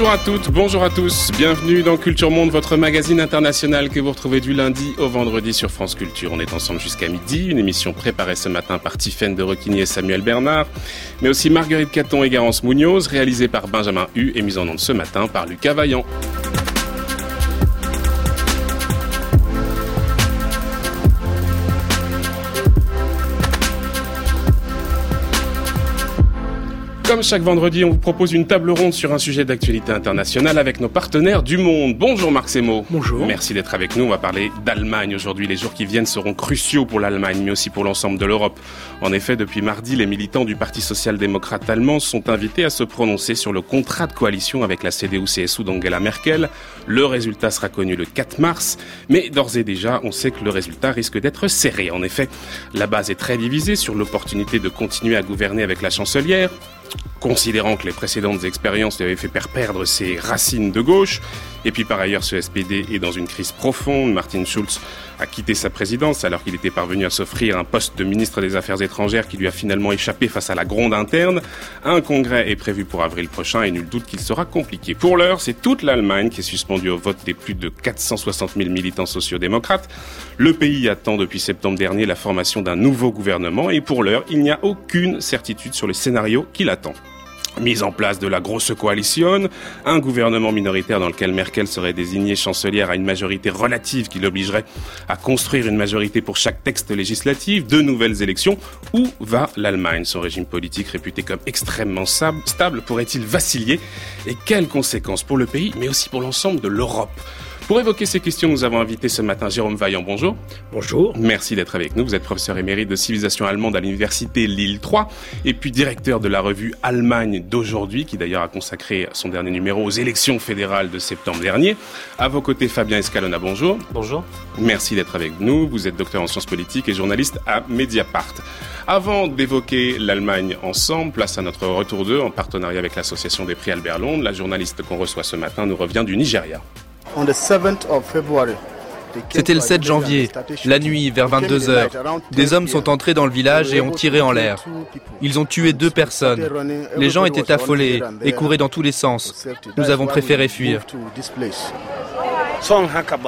Bonjour à toutes, bonjour à tous. Bienvenue dans Culture Monde, votre magazine international que vous retrouvez du lundi au vendredi sur France Culture. On est ensemble jusqu'à midi. Une émission préparée ce matin par Tiffaine de Roquigny et Samuel Bernard, mais aussi Marguerite Caton et Garance Munoz, réalisée par Benjamin Hu et mise en onde ce matin par Lucas Vaillant. Comme chaque vendredi, on vous propose une table ronde sur un sujet d'actualité internationale avec nos partenaires du monde. Bonjour Marc Semo. Bonjour. Merci d'être avec nous. On va parler d'Allemagne aujourd'hui. Les jours qui viennent seront cruciaux pour l'Allemagne, mais aussi pour l'ensemble de l'Europe. En effet, depuis mardi, les militants du Parti social-démocrate allemand sont invités à se prononcer sur le contrat de coalition avec la CDU-CSU d'Angela Merkel. Le résultat sera connu le 4 mars, mais d'ores et déjà, on sait que le résultat risque d'être serré. En effet, la base est très divisée sur l'opportunité de continuer à gouverner avec la chancelière considérant que les précédentes expériences lui avaient fait perdre ses racines de gauche. Et puis par ailleurs, ce SPD est dans une crise profonde. Martin Schulz a quitté sa présidence alors qu'il était parvenu à s'offrir un poste de ministre des Affaires étrangères qui lui a finalement échappé face à la gronde interne. Un congrès est prévu pour avril prochain et nul doute qu'il sera compliqué. Pour l'heure, c'est toute l'Allemagne qui est suspendue au vote des plus de 460 000 militants sociaux-démocrates. Le pays attend depuis septembre dernier la formation d'un nouveau gouvernement et pour l'heure, il n'y a aucune certitude sur le scénario qui l'attend. Mise en place de la grosse coalition, un gouvernement minoritaire dans lequel Merkel serait désignée chancelière à une majorité relative qui l'obligerait à construire une majorité pour chaque texte législatif, de nouvelles élections. Où va l'Allemagne? Son régime politique réputé comme extrêmement stable pourrait-il vaciller? Et quelles conséquences pour le pays, mais aussi pour l'ensemble de l'Europe? Pour évoquer ces questions, nous avons invité ce matin Jérôme Vaillant. Bonjour. Bonjour. Merci d'être avec nous. Vous êtes professeur émérite de civilisation allemande à l'université Lille 3 et puis directeur de la revue Allemagne d'aujourd'hui, qui d'ailleurs a consacré son dernier numéro aux élections fédérales de septembre dernier. À vos côtés, Fabien Escalona. Bonjour. Bonjour. Merci d'être avec nous. Vous êtes docteur en sciences politiques et journaliste à Mediapart. Avant d'évoquer l'Allemagne ensemble, place à notre retour d'eux en partenariat avec l'association des prix Albert Londres. La journaliste qu'on reçoit ce matin nous revient du Nigeria. C'était le 7 janvier, la nuit, vers 22 heures. Des hommes sont entrés dans le village et ont tiré en l'air. Ils ont tué deux personnes. Les gens étaient affolés et couraient dans tous les sens. Nous avons préféré fuir.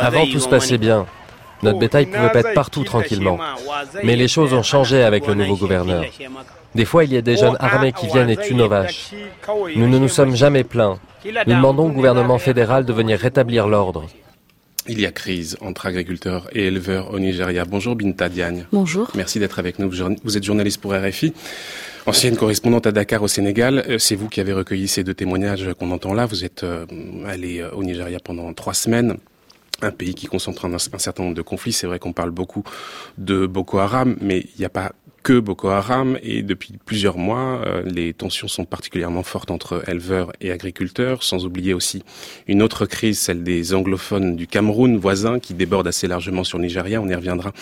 Avant, tout se passait bien. Notre bétail pouvait être partout tranquillement. Mais les choses ont changé avec le nouveau gouverneur. Des fois, il y a des jeunes armés qui viennent et tuent nos vaches. Nous ne nous sommes jamais plaints. Nous demandons au gouvernement fédéral de venir rétablir l'ordre. Il y a crise entre agriculteurs et éleveurs au Nigeria. Bonjour Binta Diagne. Bonjour. Merci d'être avec nous. Vous êtes journaliste pour RFI. Ancienne correspondante à Dakar au Sénégal, euh, c'est vous qui avez recueilli ces deux témoignages qu'on entend là. Vous êtes euh, allé euh, au Nigeria pendant trois semaines un pays qui concentre un, certain nombre de conflits. C'est vrai qu'on parle beaucoup de Boko Haram, mais il n'y a pas que Boko Haram et depuis plusieurs mois, euh, les tensions sont particulièrement fortes entre éleveurs et agriculteurs, sans oublier aussi une autre crise, celle des anglophones du Cameroun voisin qui déborde assez largement sur le Nigeria. On y reviendra.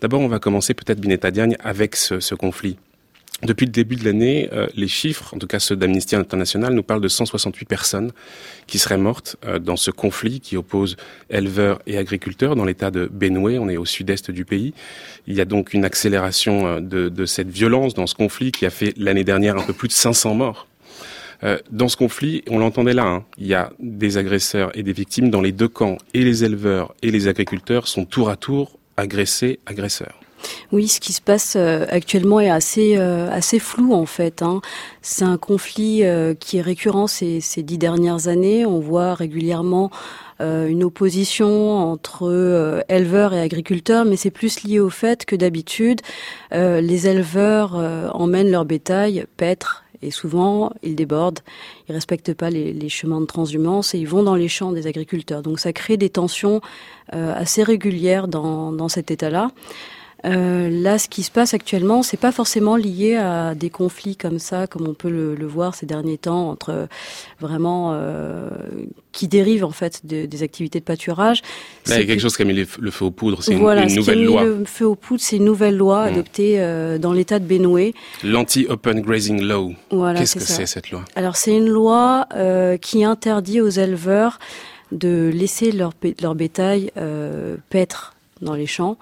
D'abord, on va commencer peut-être Bineta Diagne avec ce conflit. Depuis le début de l'année, euh, les chiffres, en tout cas ceux d'Amnesty International, nous parlent de 168 personnes qui seraient mortes euh, dans ce conflit qui oppose éleveurs et agriculteurs dans l'état de Benue. On est au sud-est du pays. Il y a donc une accélération euh, de, cette violence dans ce conflit qui a fait l'année dernière un peu plus de 500 morts. dans ce conflit, on l'entendait là, hein, il y a des agresseurs et des victimes dans les deux camps, et les éleveurs et les agriculteurs sont tour à tour agressés, agresseurs. Oui, ce qui se passe euh, actuellement est assez euh, assez flou en fait. Hein. C'est un conflit euh, qui est récurrent ces, dix dernières années. On voit régulièrement une opposition entre éleveurs et agriculteurs, mais c'est plus lié au fait que d'habitude, les éleveurs emmènent leur bétail paître et souvent, ils débordent, ils respectent pas les, chemins de transhumance et ils vont dans les champs des agriculteurs. Donc ça crée des tensions assez régulières dans cet état-là. Euh, là, ce qui se passe actuellement, c'est pas forcément lié à des conflits comme ça, comme on peut le, le voir ces derniers temps entre euh, vraiment euh, qui dérivent en fait de, des activités de pâturage. Là, il y a quelque chose qui a mis le feu aux poudres. C'est voilà, une, nouvelle loi. Le feu aux poudres, c'est une nouvelle loi mmh. adoptée euh, dans l'État de Benue. L'anti-open grazing law. Voilà, Qu'est-ce que c'est cette loi? Alors, c'est une loi euh, qui interdit aux éleveurs de laisser leur, leur bétail paître dans les champs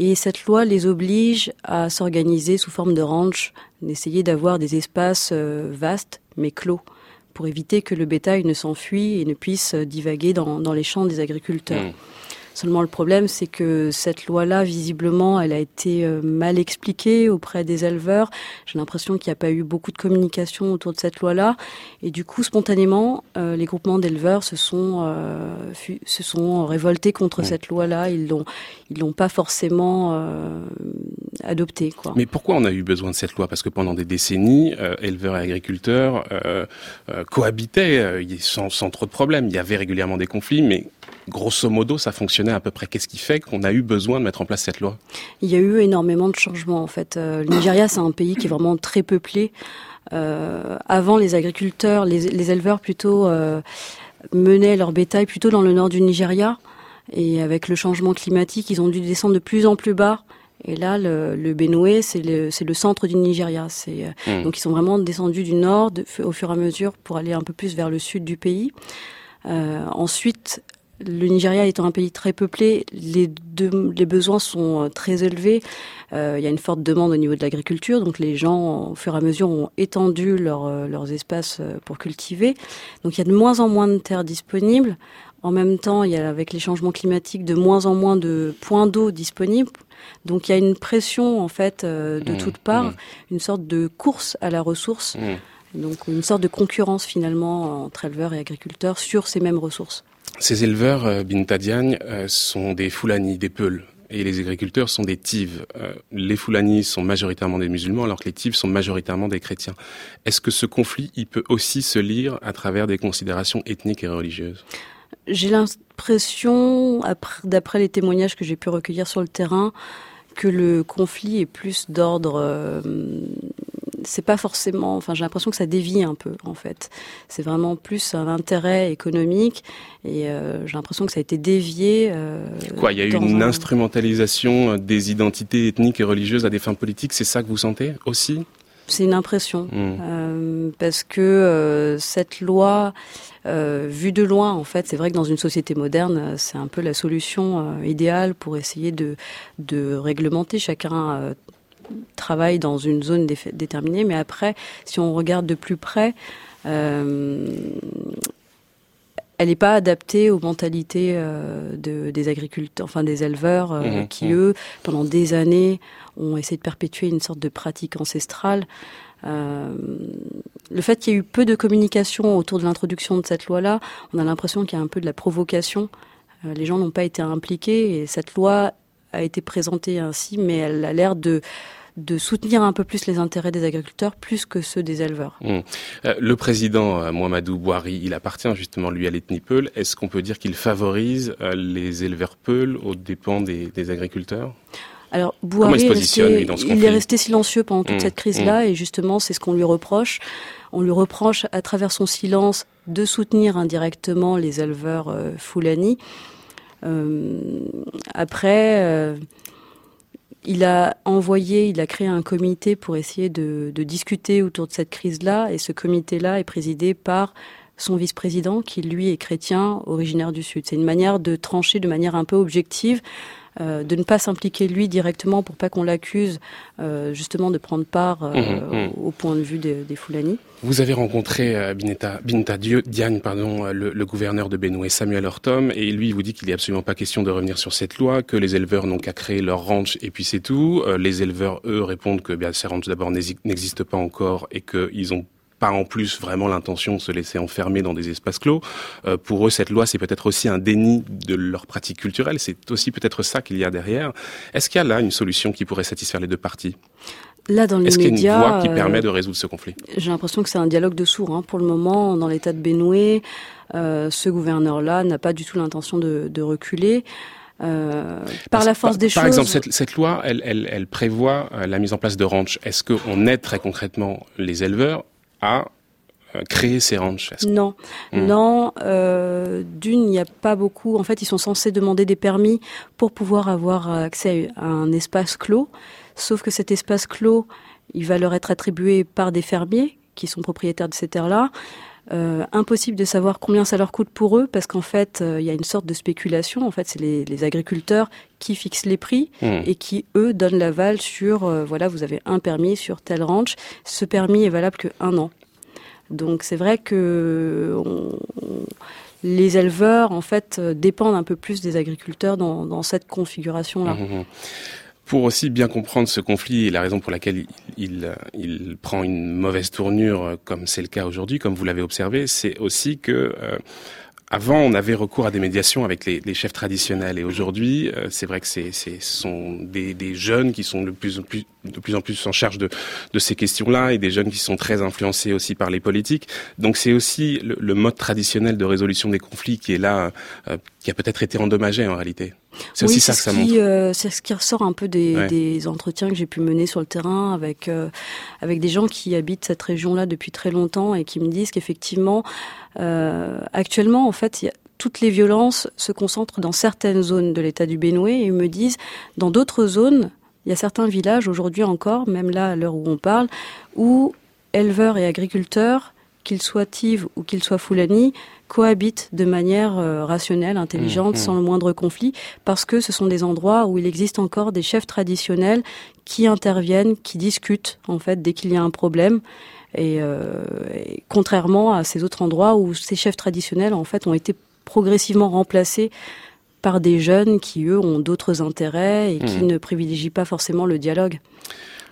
et cette loi les oblige à s'organiser sous forme de ranch, d'essayer d'avoir des espaces euh, vastes mais clos pour éviter que le bétail ne s'enfuit et ne puisse divaguer dans, les champs des agriculteurs. Mmh. Seulement le problème, c'est que cette loi-là, visiblement, elle a été euh, mal expliquée auprès des éleveurs. J'ai l'impression qu'il n'y a pas eu beaucoup de communication autour de cette loi-là. Et du coup, spontanément, euh, les groupements d'éleveurs se sont euh, se sont révoltés contre cette loi-là. Ils l'ont ils l'ont pas forcément euh, adoptée. Quoi. Mais pourquoi on a eu besoin de cette loi? Parce que pendant des décennies, éleveurs et agriculteurs cohabitaient sans, sans trop de problèmes. Il y avait régulièrement des conflits, mais grosso modo, ça fonctionnait à peu près. Qu'est-ce qui fait qu'on a eu besoin de mettre en place cette loi? Il y a eu énormément de changements en fait. Euh, le Nigeria, c'est un pays qui est vraiment très peuplé. Euh, avant, les agriculteurs, les, éleveurs plutôt euh, menaient leur bétail plutôt dans le nord du Nigeria. Et avec le changement climatique, ils ont dû descendre de plus en plus bas. Et là, le, le Benue, c'est le, le, centre du Nigeria. C'est hmm. donc ils sont vraiment descendus du nord au fur et à mesure pour aller un peu plus vers le sud du pays. Euh, ensuite, le Nigeria étant un pays très peuplé, les, deux, les besoins sont euh, très élevés. Euh, il y a une forte demande au niveau de l'agriculture, donc les gens, au fur et à mesure, ont étendu leur, euh, leurs espaces pour cultiver. Donc il y a de moins en moins de terres disponibles. En même temps, il y a avec les changements climatiques de moins en moins de points d'eau disponibles. Donc il y a une pression en fait de mmh, toutes parts, mmh. une sorte de course à la ressource. Mmh. Donc une sorte de concurrence finalement entre éleveurs et agriculteurs sur ces mêmes ressources. Ces éleveurs, euh, Bintadian, euh, sont des Fulani, des Peuls. Et les agriculteurs sont des Tives. Euh, les Fulani sont majoritairement des musulmans, alors que les Tives sont majoritairement des chrétiens. Est-ce que ce conflit, il peut aussi se lire à travers des considérations ethniques et religieuses? J'ai l'impression, d'après les témoignages que j'ai pu recueillir sur le terrain, que le conflit est plus d'ordre c'est pas forcément. Enfin, j'ai l'impression que ça dévie un peu, en fait. C'est vraiment plus un intérêt économique, et euh, j'ai l'impression que ça a été dévié. Euh, Quoi Il y a eu une instrumentalisation des identités ethniques et religieuses à des fins politiques. C'est ça que vous sentez aussi? C'est une impression mmh. euh, parce que euh, cette loi, euh, vue de loin, en fait, c'est vrai que dans une société moderne, c'est un peu la solution idéale pour essayer de, de réglementer. Chacun travaille dans une zone déterminée, mais après, si on regarde de plus près, euh, elle n'est pas adaptée aux mentalités euh, de, des agriculteurs, enfin des éleveurs, euh, mmh, qui mmh. eux, pendant des années, ont essayé de perpétuer une sorte de pratique ancestrale. le fait qu'il y ait eu peu de communication autour de l'introduction de cette loi-là, on a l'impression qu'il y a un peu de la provocation. les gens n'ont pas été impliqués et cette loi a été présentée ainsi, mais elle a l'air de de soutenir un peu plus les intérêts des agriculteurs plus que ceux des éleveurs. Mmh. Euh, le président euh, Mohamedou Bouhari, il appartient justement lui à l'ethnie Peul. Est-ce qu'on peut dire qu'il favorise euh, les éleveurs Peul aux dépens des, agriculteurs? Alors, Bouhari, il, est resté silencieux pendant toute mmh. cette crise-là, mmh. et justement, c'est ce qu'on lui reproche. On lui reproche, à travers son silence, de soutenir indirectement les éleveurs Foulani. après, il a envoyé, il a créé un comité pour essayer de, discuter autour de cette crise-là, et ce comité-là est présidé par son vice-président, qui lui est chrétien, originaire du Sud. C'est une manière de trancher de manière un peu objective euh, de ne pas s'impliquer lui directement pour pas qu'on l'accuse euh, justement de prendre part euh, mmh, mmh. au point de vue des, des Foulani. Vous avez rencontré Binta, Binta Diagne, pardon, le, le, gouverneur de Benue, Samuel Hortom, et lui vous dit qu'il n'est absolument pas question de revenir sur cette loi, que les éleveurs n'ont qu'à créer leur ranch et puis c'est tout. les éleveurs, eux, répondent que bien, ces ranchs d'abord n'existent pas encore et qu'ils ont pas en plus vraiment l'intention de se laisser enfermer dans des espaces clos. Euh, pour eux, cette loi, c'est peut-être aussi un déni de leur pratique culturelle. C'est aussi peut-être ça qu'il y a derrière. Est-ce qu'il y a là une solution qui pourrait satisfaire les deux parties? Là, dans les a une voie qui euh, permet de résoudre ce conflit? J'ai l'impression que c'est un dialogue de sourds. Hein. Pour le moment, dans l'état de Benoué, euh, ce gouverneur-là n'a pas du tout l'intention de, de reculer. Euh, par la force des choses. Par exemple, cette, cette loi, elle, elle, elle prévoit euh, la mise en place de ranch. Est-ce qu'on aide très concrètement les éleveurs? À euh, créer ces ranchs Non, hmm. non. Euh, D'une, il n'y a pas beaucoup. En fait, ils sont censés demander des permis pour pouvoir avoir accès à un espace clos. Sauf que cet espace clos, il va leur être attribué par des fermiers qui sont propriétaires de ces terres-là. Euh, impossible de savoir combien ça leur coûte pour eux parce qu'en fait euh, il y a une sorte de spéculation en fait c'est les, les, agriculteurs qui fixent les prix hmm. et qui eux donnent l'aval sur euh, voilà vous avez un permis sur tel ranch ce permis est valable que un an Donc c'est vrai que les éleveurs, en fait, dépendent un peu plus des agriculteurs dans, cette configuration-là. Mmh, mmh. Pour aussi bien comprendre ce conflit et la raison pour laquelle il, prend une mauvaise tournure, comme c'est le cas aujourd'hui, comme vous l'avez observé, c'est aussi que euh, avant, on avait recours à des médiations avec les, chefs traditionnels, et aujourd'hui, euh, c'est vrai que c'est, ce sont des, des, jeunes qui sont de plus en plus, de plus en plus en charge de, de ces questions-là, et des jeunes qui sont très influencés aussi par les politiques. Donc, c'est aussi le, le, mode traditionnel de résolution des conflits qui est là, euh, qui a peut-être été endommagé en réalité. C'est aussi ça que ça montre. Euh, c'est ce qui ressort un peu des, des entretiens que j'ai pu mener sur le terrain avec avec des gens qui habitent cette région-là depuis très longtemps et qui me disent qu'effectivement euh, actuellement, en fait, toutes les violences se concentrent dans certaines zones de l'État du Bénoué et ils me disent, dans d'autres zones, il y a certains villages aujourd'hui encore, même là à l'heure où on parle, où éleveurs et agriculteurs, qu'ils soient Tiv ou qu'ils soient Foulani, cohabitent de manière euh, rationnelle, intelligente, mmh, mmh. sans le moindre conflit, parce que ce sont des endroits où il existe encore des chefs traditionnels qui interviennent, qui discutent en fait dès qu'il y a un problème. Euh, et, contrairement à ces autres endroits où ces chefs traditionnels en fait ont été progressivement remplacés par des jeunes qui eux ont d'autres intérêts et qui mmh. ne privilégient pas forcément le dialogue.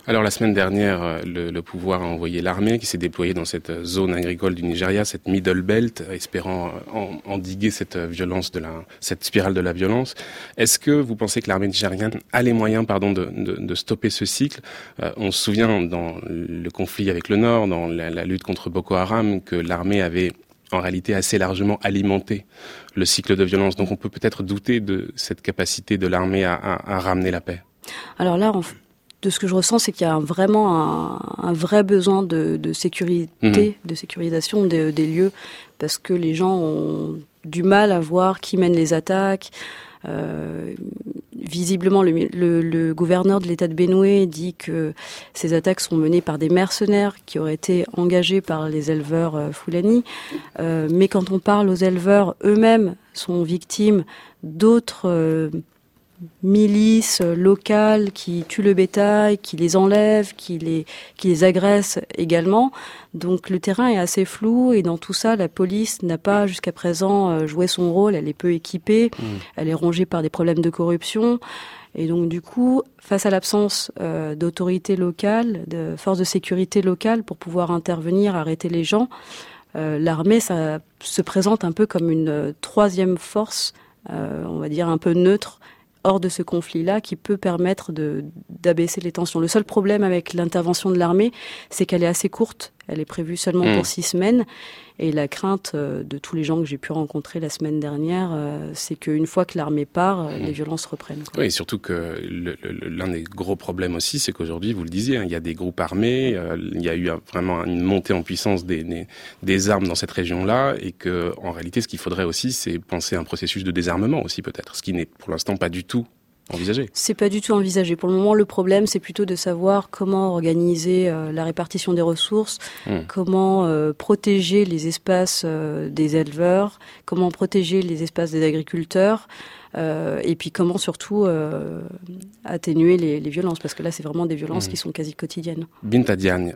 Alors la semaine dernière, euh, le, pouvoir a envoyé l'armée qui s'est déployée dans cette zone agricole du Nigeria, cette Middle Belt, espérant euh, endiguer cette violence de la, cette spirale de la violence. Est-ce que vous pensez que l'armée nigériane a les moyens, pardon, de, de, stopper ce cycle? Euh, On se souvient dans le conflit avec le Nord, dans la, lutte contre Boko Haram, que l'armée avait en réalité assez largement alimenté le cycle de violence. Donc on peut peut-être douter de cette capacité de l'armée à, à, à, ramener la paix. Alors là, on, de ce que je ressens, c'est qu'il y a vraiment un, vrai besoin de, sécurité, mhm. de sécurisation des lieux, parce que les gens ont du mal à voir qui mène les attaques. Euh, visiblement, le, gouverneur de l'État de Benoué dit que ces attaques sont menées par des mercenaires qui auraient été engagés par les éleveurs euh, Foulani. Euh, mais quand on parle aux éleveurs, eux-mêmes sont victimes d'autres milices locales qui tuent le bétail, qui les enlèvent, qui les, qui les agressent également. Donc le terrain est assez flou et dans tout ça, la police n'a pas jusqu'à présent euh, joué son rôle. Elle est peu équipée, mmh. elle est rongée par des problèmes de corruption. Et donc du coup, face à l'absence euh, d'autorités locales, de forces de sécurité locales pour pouvoir intervenir, arrêter les gens, euh, l'armée ça se présente un peu comme une troisième force, on va dire un peu neutre, hors de ce conflit-là qui peut permettre d'abaisser les tensions. Le seul problème avec l'intervention de l'armée, c'est qu'elle est assez courte. Elle est prévue seulement pour hmm. six semaines. Et la crainte euh, de tous les gens que j'ai pu rencontrer la semaine dernière, euh, c'est qu'une fois que l'armée part, euh, les hmm. violences reprennent. Oui, et surtout que l'un des gros problèmes aussi, c'est qu'aujourd'hui, vous le disiez, hein, il y a des groupes armés, il y a eu vraiment une montée en puissance des, des, armes dans cette région-là, et que en réalité, ce qu'il faudrait aussi, c'est penser à un processus de désarmement aussi peut-être, ce qui n'est pour l'instant pas du tout envisagé C'est pas du tout envisagé. Pour le moment, le problème, c'est plutôt de savoir comment organiser euh, la répartition des ressources, hmm. comment euh, protéger les espaces euh, des éleveurs, comment protéger les espaces des agriculteurs. et puis comment surtout atténuer les, violences, parce que là c'est vraiment des violences hmm. qui sont quasi quotidiennes. Binta Diagne,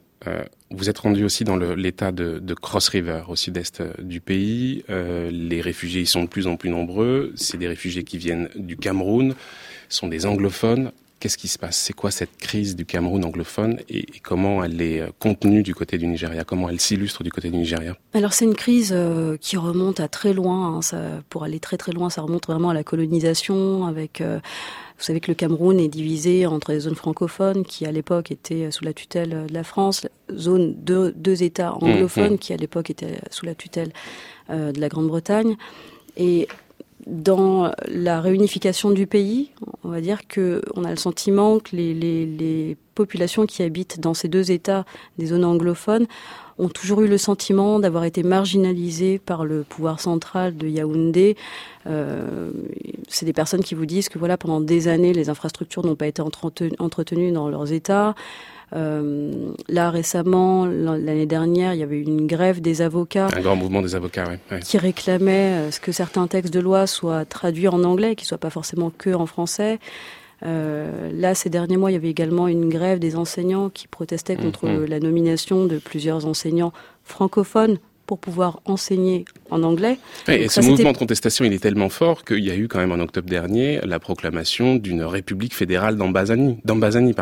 vous êtes rendu aussi dans l'état de, de, Cross River, au sud-est du pays. les réfugiés y sont de plus en plus nombreux. C'est des réfugiés qui viennent du Cameroun sont des anglophones. Qu'est-ce qui se passe? C'est quoi cette crise du Cameroun anglophone et, comment elle est euh, contenue du côté du Nigeria? Comment elle s'illustre du côté du Nigeria? Alors c'est une crise euh, qui remonte à très loin. Hein. ça, pour aller très très loin, ça remonte vraiment à la colonisation. Avec, euh, vous savez que le Cameroun est divisé entre les zones francophones qui à l'époque étaient sous la tutelle de la France, zone de deux États mmh, anglophones mmh. qui à l'époque étaient sous la tutelle de la Grande-Bretagne. Et dans la réunification du pays, on va dire que on a le sentiment que les, populations qui habitent dans ces deux États des zones anglophones ont toujours eu le sentiment d'avoir été marginalisées par le pouvoir central de Yaoundé. Euh, c'est des personnes qui vous disent que voilà pendant des années les infrastructures n'ont pas été entretenues dans leurs États. Euh, là, récemment, l'année dernière, il y avait eu une grève des avocats. Un grand mouvement des avocats, oui. Qui réclamait euh, que certains textes de loi soient traduits en anglais, qu'ils soient pas forcément que en français. là, ces derniers mois, il y avait également une grève des enseignants qui protestaient contre mm-hmm. la nomination de plusieurs enseignants francophones pour pouvoir enseigner en anglais. et ce mouvement de contestation, il est tellement fort qu'il y a eu quand même en octobre dernier la proclamation d'une république fédérale d'Ambazanie.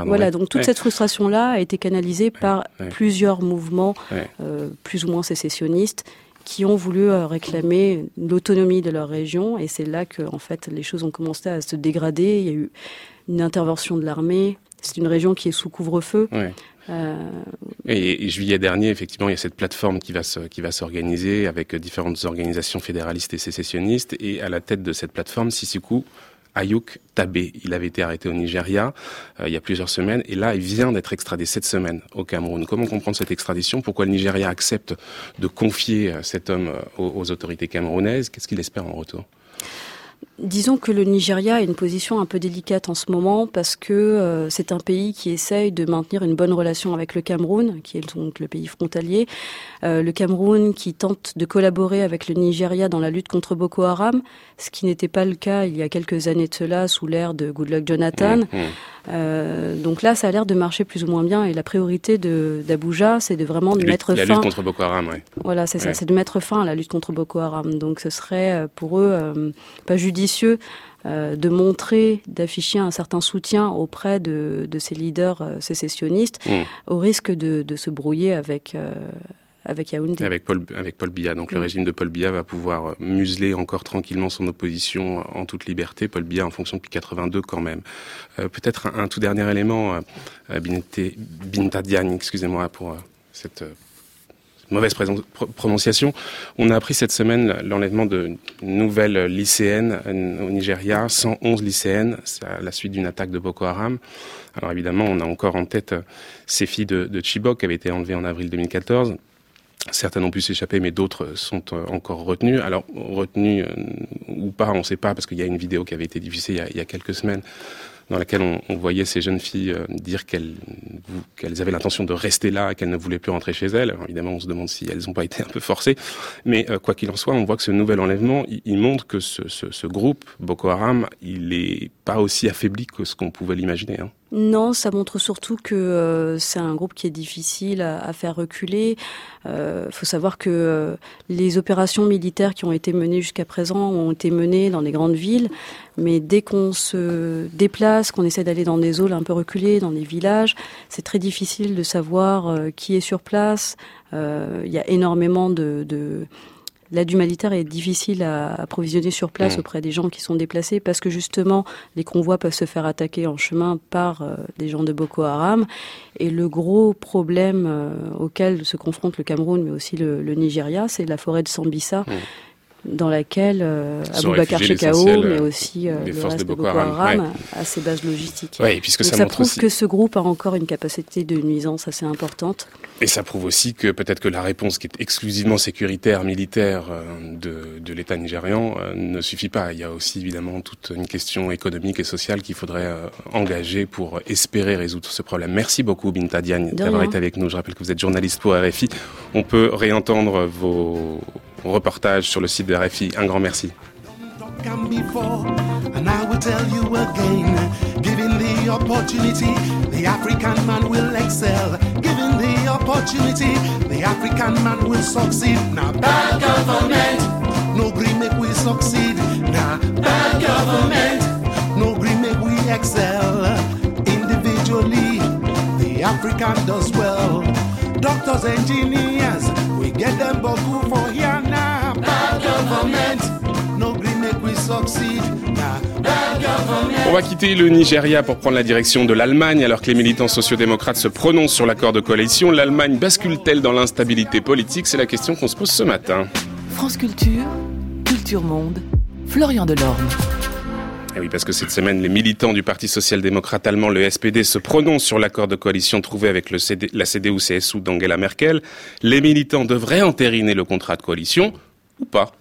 Voilà, donc toute cette frustration-là a été canalisée par plusieurs mouvements euh, plus ou moins sécessionnistes qui ont voulu euh, réclamer l'autonomie de leur région et c'est là que en fait les choses ont commencé à se dégrader. Il y a eu une intervention de l'armée. C'est une région qui est sous couvre-feu. Et, juillet dernier, effectivement, il y a cette plateforme qui va qui va s'organiser avec différentes organisations fédéralistes et sécessionnistes. Et à la tête de cette plateforme, Sisiku Ayuk Tabé. Il avait été arrêté au Nigeria euh, il y a plusieurs semaines et là, il vient d'être extradé cette semaine au Cameroun. Comment comprendre cette extradition? Pourquoi le Nigeria accepte de confier euh, cet homme aux autorités camerounaises? Qu'est-ce qu'il espère en retour? Disons que le Nigeria a une position un peu délicate en ce moment parce que euh, c'est un pays qui essaye de maintenir une bonne relation avec le Cameroun, qui est donc le pays frontalier. Euh, le Cameroun qui tente de collaborer avec le Nigeria dans la lutte contre Boko Haram, ce qui n'était pas le cas il y a quelques années de cela sous l'ère de Goodluck Jonathan. Mmh, mmh. Euh, donc là, ça a l'air de marcher plus ou moins bien. Et la priorité d'Abuja, c'est de vraiment de mettre fin. La lutte contre Boko Haram, oui. Voilà, c'est ça, c'est de mettre fin à la lutte contre Boko Haram. Donc ce serait pour eux pas judicieux de montrer, d'afficher un certain soutien auprès de, de ces leaders sécessionnistes, mmh. au risque de, de, se brouiller avec avec Yaoundé. Avec Paul, avec Paul Biya. Donc le régime de Paul Biya va pouvoir euh, museler encore tranquillement son opposition euh, en toute liberté. Paul Biya en fonction depuis 82 quand même. Euh, Peut-être un, tout dernier élément, euh, Binta Diagne, excusez-moi pour cette mauvaise prononciation. On a appris cette semaine l'enlèvement de nouvelles lycéennes au Nigeria, 111 lycéennes, à la suite d'une attaque de Boko Haram. Alors évidemment, on a encore en tête ces filles de, Chibok qui avaient été enlevées en avril 2014. Certains ont pu s'échapper, mais d'autres sont euh, encore retenus. Alors, retenus euh, ou pas, on ne sait pas, parce qu'il y a une vidéo qui avait été diffusée il y a quelques semaines dans laquelle on, voyait ces jeunes filles euh, dire qu'elles avaient l'intention de rester là, qu'elles ne voulaient plus rentrer chez elles. Évidemment, on se demande si elles n'ont pas été un peu forcées. Mais quoi qu'il en soit, on voit que ce nouvel enlèvement, il, montre que ce, groupe, Boko Haram, il est pas aussi affaibli que ce qu'on pouvait l'imaginer. Hein. Non, ça montre surtout que euh, c'est un groupe qui est difficile à, faire reculer. Il euh, faut savoir que euh, les opérations militaires qui ont été menées jusqu'à présent ont été menées dans des grandes villes, mais dès qu'on se déplace, qu'on essaie d'aller dans des zones un peu reculées, dans des villages, c'est très difficile de savoir qui est sur place. Il y a énormément de L'aide humanitaire est difficile à approvisionner sur place mmh. auprès des gens qui sont déplacés parce que justement les convois peuvent se faire attaquer en chemin par euh, des gens de Boko Haram. Et le gros problème euh, auquel se confronte le Cameroun mais aussi le, le Nigeria, c'est la forêt de Sambisa. Mmh dans laquelle euh, Bakar Chekao, mais euh, aussi euh, le reste de Boko, Haram, a ses bases logistiques. Ouais, puisque Donc ça, prouve que ce groupe a encore une capacité de nuisance assez importante. Et ça prouve aussi que peut-être que la réponse qui est exclusivement sécuritaire, militaire euh, de, de l'État nigérian euh, ne suffit pas. Il y a aussi évidemment toute une question économique et sociale qu'il faudrait engager pour espérer résoudre ce problème. Merci beaucoup Binta Diagne d'avoir été avec nous. Je rappelle que vous êtes journaliste pour RFI. On peut réentendre vos reportage sur le site de RFI. Un grand merci. Will excel. No bad government, no excel. Individually, the African does well. Doctors, engineers, we get them beaucoup for here On va quitter le Nigeria pour prendre la direction de l'Allemagne alors que les militants sociodémocrates se prononcent sur l'accord de coalition. L'Allemagne bascule-t-elle dans l'instabilité politique? C'est la question qu'on se pose ce matin. France Culture, Culture Monde, Florian Delorme. Et eh oui, parce que cette semaine, les militants du Parti social-démocrate allemand, le SPD, se prononcent sur l'accord de coalition trouvé avec le CD, la CDU-CSU d'Angela Merkel. Les militants devraient entériner le contrat de coalition ou pas?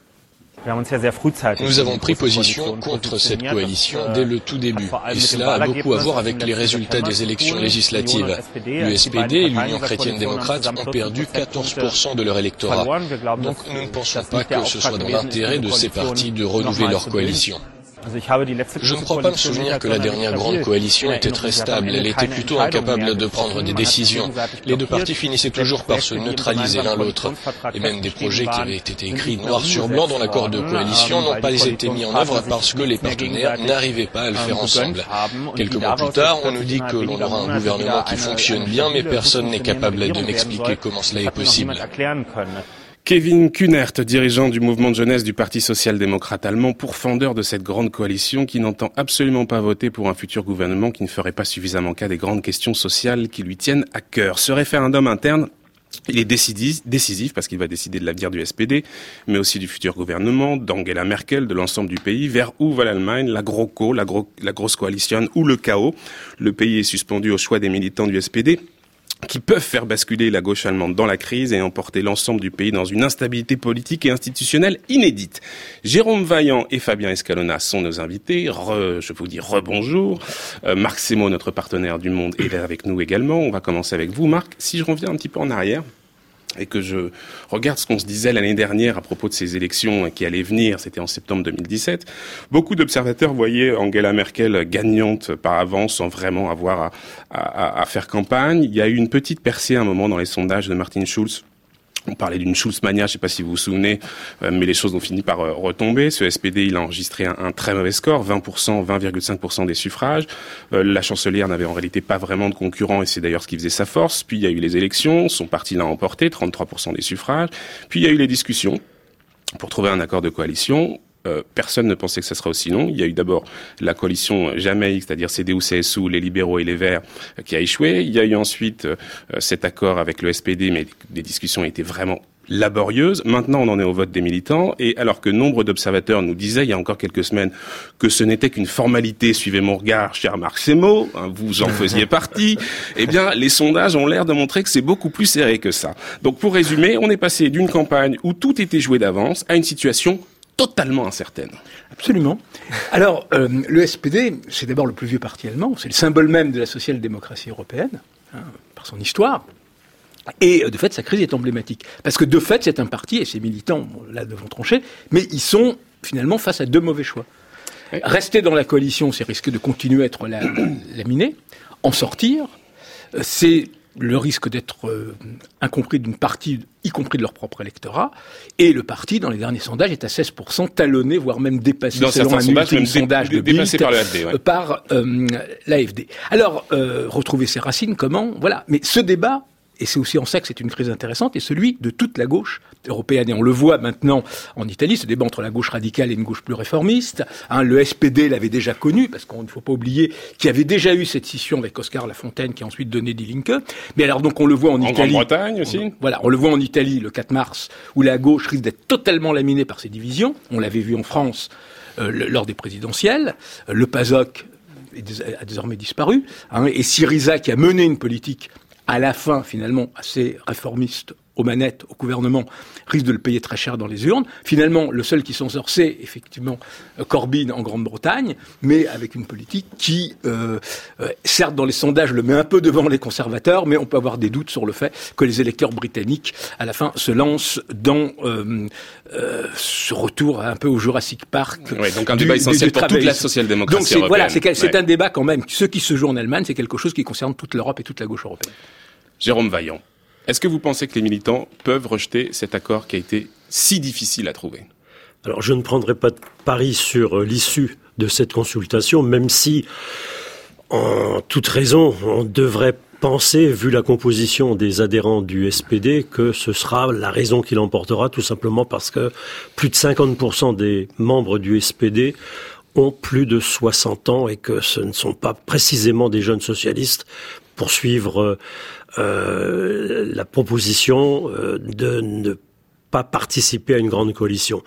Nous avons pris position contre cette coalition dès le tout début, et cela a beaucoup à voir avec les résultats des élections législatives. Le SPD et l'Union chrétienne démocrate ont perdu 14% de leur électorat. Donc nous ne pensons pas que ce soit dans l'intérêt de ces partis de renouveler leur coalition. Je ne crois pas me souvenir que la dernière grande coalition était très stable. Elle était plutôt incapable de prendre des décisions. Les deux partis finissaient toujours par se neutraliser l'un l'autre. Et même des projets qui avaient été écrits noir sur blanc dans l'accord de coalition n'ont pas été mis en œuvre parce que les partenaires n'arrivaient pas à le faire ensemble. Quelques mois plus tard, on nous dit que l'on aura un gouvernement qui fonctionne bien, mais personne n'est capable de m'expliquer comment cela est possible. Kevin Kunert, dirigeant du mouvement de jeunesse du Parti social-démocrate allemand, pourfendeur de cette grande coalition qui n'entend absolument pas voter pour un futur gouvernement qui ne ferait pas suffisamment cas des grandes questions sociales qui lui tiennent à cœur. Ce référendum interne il est décisif, parce qu'il va décider de l'avenir du SPD, mais aussi du futur gouvernement, d'Angela Merkel, de l'ensemble du pays, vers où va l'Allemagne, la GroKo, la, la grosse coalition ou le chaos. Le pays est suspendu au choix des militants du SPD qui peuvent faire basculer la gauche allemande dans la crise et emporter l'ensemble du pays dans une instabilité politique et institutionnelle inédite. Jérôme Vaillant et Fabien Escalona sont nos invités. je vous dis rebonjour. Euh, Marc Semo, notre partenaire du Monde, est avec nous également. On va commencer avec vous, Marc. Si je reviens un petit peu en arrière, et que je regarde ce qu'on se disait l'année dernière à propos de ces élections qui allaient venir, c'était en septembre 2017, beaucoup d'observateurs voyaient Angela Merkel gagnante par avance sans vraiment avoir à, à, faire campagne. Il y a eu une petite percée à un moment dans les sondages de Martin Schulz on parlait d'une Schulzmania, je ne sais pas si vous vous souvenez, euh, mais les choses ont fini par euh, retomber. Ce SPD, il a enregistré un, très mauvais score, 20%, 20,5% des suffrages. Euh, la chancelière n'avait en réalité pas vraiment de concurrent, et c'est d'ailleurs ce qui faisait sa force. Puis il y a eu les élections, son parti l'a emporté, 33% des suffrages. Puis il y a eu les discussions pour trouver un accord de coalition. Euh, personne ne pensait que ce serait aussi long. Il y a eu d'abord la coalition Jamaïque, c'est-à-dire CDU-CSU, les libéraux et les Verts, euh, qui a échoué. Il y a eu ensuite euh, cet accord avec le SPD, mais des discussions étaient vraiment laborieuses. Maintenant, on en est au vote des militants, et alors que nombre d'observateurs nous disaient il y a encore quelques semaines que ce n'était qu'une formalité, suivez mon regard, cher Marc Semo, hein, vous en faisiez partie, eh bien, les sondages ont l'air de montrer que c'est beaucoup plus serré que ça. Donc, pour résumer, on est passé d'une campagne où tout était joué d'avance à une situation totalement incertaine. Absolument. Alors, euh, le SPD, c'est d'abord le plus vieux parti allemand, c'est le symbole même de la social-démocratie européenne, hein, par son histoire. Et euh, de fait, sa crise est emblématique. Parce que de fait, c'est un parti, et ses militants, là, devront trancher, mais ils sont finalement face à deux mauvais choix. Rester dans la coalition, c'est risquer de continuer à être laminé. En sortir, euh, c'est le risque d'être euh, incompris d'une partie, y compris de leur propre électorat. Et le parti, dans les derniers sondages, est à 16% talonné, voire même dépassé, selon un sondage de par l'AFD. Par euh, l'AFD. Alors, euh, retrouver ses racines, comment? Voilà. Mais ce débat et c'est aussi en ça que c'est une crise intéressante, et celui de toute la gauche européenne. Et on le voit maintenant en Italie, ce débat entre la gauche radicale et une gauche plus réformiste. Hein, le SPD l'avait déjà connu, parce qu'on ne faut pas oublier qu'il y avait déjà eu cette scission avec Oscar Lafontaine, qui a ensuite donné Die Linke. Mais alors donc on le voit en, Italie. En Bretagne aussi. voilà, on le voit en Italie le 4 mars, où la gauche risque d'être totalement laminée par ces divisions. On l'avait vu en France euh, lors des présidentielles. Le PASOK a désormais disparu, hein, et Syriza qui a mené une politique à la fin, finalement, assez réformiste aux manettes, au gouvernement, risque de le payer très cher dans les urnes. Finalement, le seul qui s'en sort, c'est effectivement Corbyn en Grande-Bretagne, mais avec une politique qui, euh, euh, certes, dans les sondages, le met un peu devant les conservateurs, mais on peut avoir des doutes sur le fait que les électeurs britanniques, à la fin, se lancent dans euh, ce retour un peu au Jurassic Park. Oui, donc un débat essentiel pour toute la social-démocratie Donc voilà, c'est un débat quand même. Ce qui se joue en Allemagne, c'est quelque chose qui concerne toute l'Europe et toute la gauche européenne. Jérôme Vaillant, est-ce que vous pensez que les militants peuvent rejeter cet accord qui a été si difficile à trouver? Alors je ne prendrai pas de pari sur euh, l'issue de cette consultation, même si, en toute raison, on devrait penser, vu la composition des adhérents du SPD, que ce sera la raison qui l'emportera, tout simplement parce que plus de 50% des membres du SPD ont plus de 60 ans et que ce ne sont pas précisément des jeunes socialistes pour suivre euh, la proposition euh, de ne pas participer à une grande coalition.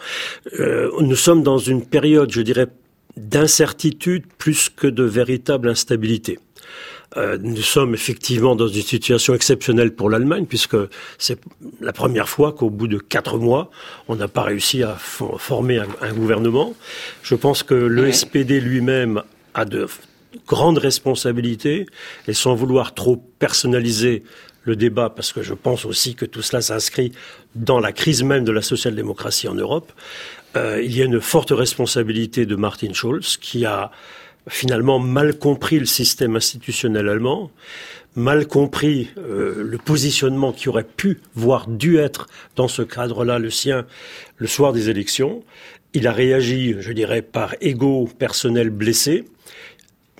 Euh, nous sommes dans une période, je dirais, d'incertitude plus que de véritable instabilité. Euh, nous sommes effectivement dans une situation exceptionnelle pour l'Allemagne, puisque c'est la première fois qu'au bout de quatre mois, on n'a pas réussi à former un, un, gouvernement. Je pense que le SPD lui-même a de grande responsabilité et sans vouloir trop personnaliser le débat, parce que je pense aussi que tout cela s'inscrit dans la crise même de la social-démocratie en Europe, euh, il y a une forte responsabilité de Martin Schulz, qui a finalement mal compris le système institutionnel allemand, mal compris euh, le positionnement qui aurait pu, voire dû être dans ce cadre-là le sien le soir des élections. Il a réagi, je dirais, par ego personnel blessé.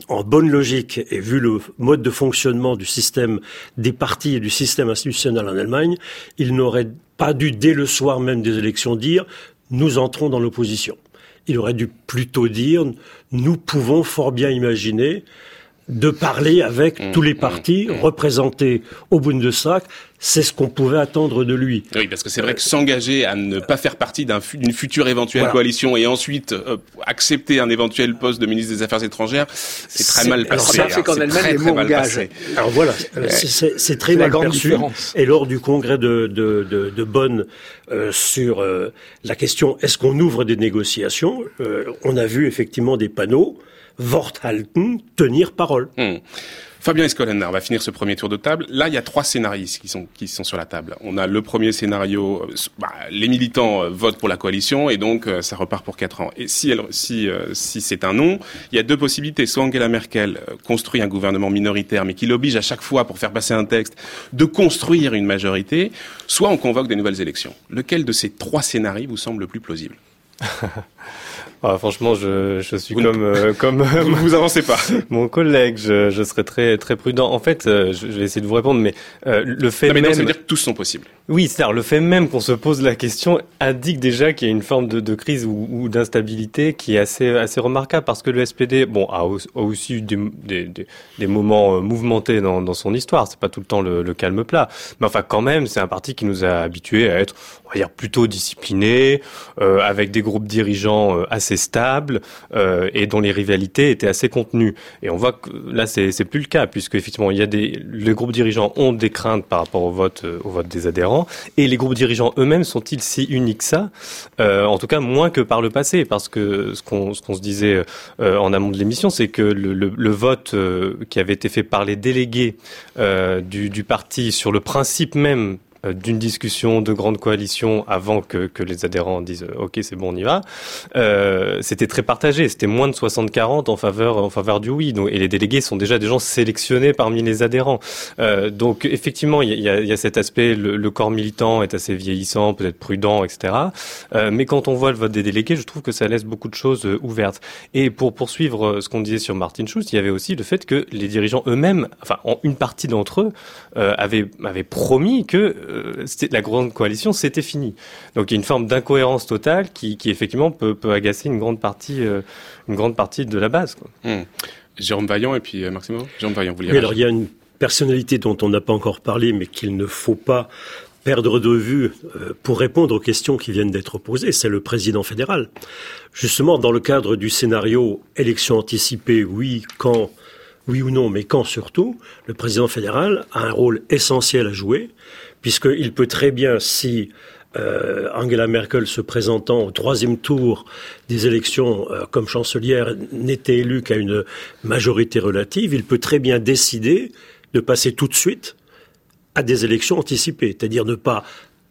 En bonne logique, et vu le mode de fonctionnement du système des partis et du système institutionnel en Allemagne, il n'aurait pas dû, dès le soir même des élections, dire nous entrons dans l'opposition. Il aurait dû plutôt dire nous pouvons fort bien imaginer de parler avec mmh, tous les partis mmh. représentés au Bundestag. C'est ce qu'on pouvait attendre de lui. Oui, parce que c'est vrai que s'engager à ne pas faire partie d'une future éventuelle coalition et ensuite euh, accepter un éventuel poste de ministre des Affaires étrangères, c'est très mal passé. Alors, c'est qu'en Allemagne, les mots Alors voilà, c'est très mal perçu. Et lors du congrès de, de, de, de Bonn euh, sur euh, la question est-ce qu'on ouvre des négociations, on a vu effectivement des panneaux halten, tenir parole. Hmm. Fabien Escolener va finir ce premier tour de table. Là, il y a trois scénarios qui sont, qui sont sur la table. On a le premier scénario, euh, bah, les militants euh, votent pour la coalition et donc euh, ça repart pour quatre ans. Et si, si, si c'est un non, il y a deux possibilités. Soit Angela Merkel construit un gouvernement minoritaire mais qui l'oblige à chaque fois, pour faire passer un texte, de construire une majorité, soit on convoque des nouvelles élections. Lequel de ces trois scénarios vous semble le plus plausible? ah, franchement, je, je suis comme euh, comme vous, vous avancez pas. mon collègue, je, je serais très très prudent. En fait, euh, je, vais essayer de vous répondre, mais euh, le fait non, mais même. ça veut dire que tous sont possibles. Oui, c'est-à-dire le fait même qu'on se pose la question indique déjà qu'il y a une forme de, de crise ou, ou d'instabilité qui est assez assez remarquable parce que le SPD, bon, a, aussi eu des, des, des, moments mouvementés dans, dans son histoire. C'est pas tout le temps le, le calme plat, mais enfin quand même, c'est un parti qui nous a habitués à être, on va dire, plutôt discipliné, avec des groupes dirigeants assez stable euh, et dont les rivalités étaient assez contenues. Et on voit que là, c'est plus le cas, puisque effectivement, il y a des, les groupes dirigeants ont des craintes par rapport au vote, euh, au vote des adhérents, et les groupes dirigeants eux-mêmes sont-ils si uniques que ça? Euh, En tout cas, moins que par le passé, parce que ce qu'on se disait en amont de l'émission, c'est que le, vote qui avait été fait par les délégués du, parti sur le principe même d'une discussion de grande coalition avant que, que les adhérents disent euh, ok c'est bon on y va. Euh, c'était très partagé c'était moins de 60-40 en faveur en faveur du oui. Donc, et les délégués sont déjà des gens sélectionnés parmi les adhérents. Euh, donc effectivement il y a, y a, cet aspect le, le, corps militant est assez vieillissant peut-être prudent etc euh, mais quand on voit le vote des délégués je trouve que ça laisse beaucoup de choses euh, ouvertes. Et pour poursuivre ce qu'on disait sur Martin Schulz il y avait aussi le fait que les dirigeants eux-mêmes enfin une partie d'entre eux avaient, avaient promis que euh, la grande coalition, c'était fini. Donc il y a une forme d'incohérence totale qui, qui effectivement peut, peut, agacer une grande partie, euh, une grande partie de la base. Quoi. Mmh. Jérôme Vaillant et puis euh, Maximo. Jérôme Vaillant, vous oui, alors il y a une personnalité dont on n'a pas encore parlé, mais qu'il ne faut pas perdre de vue pour répondre aux questions qui viennent d'être posées, c'est le président fédéral. Justement, dans le cadre du scénario élection anticipée, oui, quand, oui ou non, mais quand surtout, le président fédéral a un rôle essentiel à jouer, puisqu'il peut très bien, si euh, Angela Merkel se présentant au troisième tour des élections euh, comme chancelière n'était élue qu'à une majorité relative, il peut très bien décider de passer tout de suite à des élections anticipées, c'est-à-dire ne pas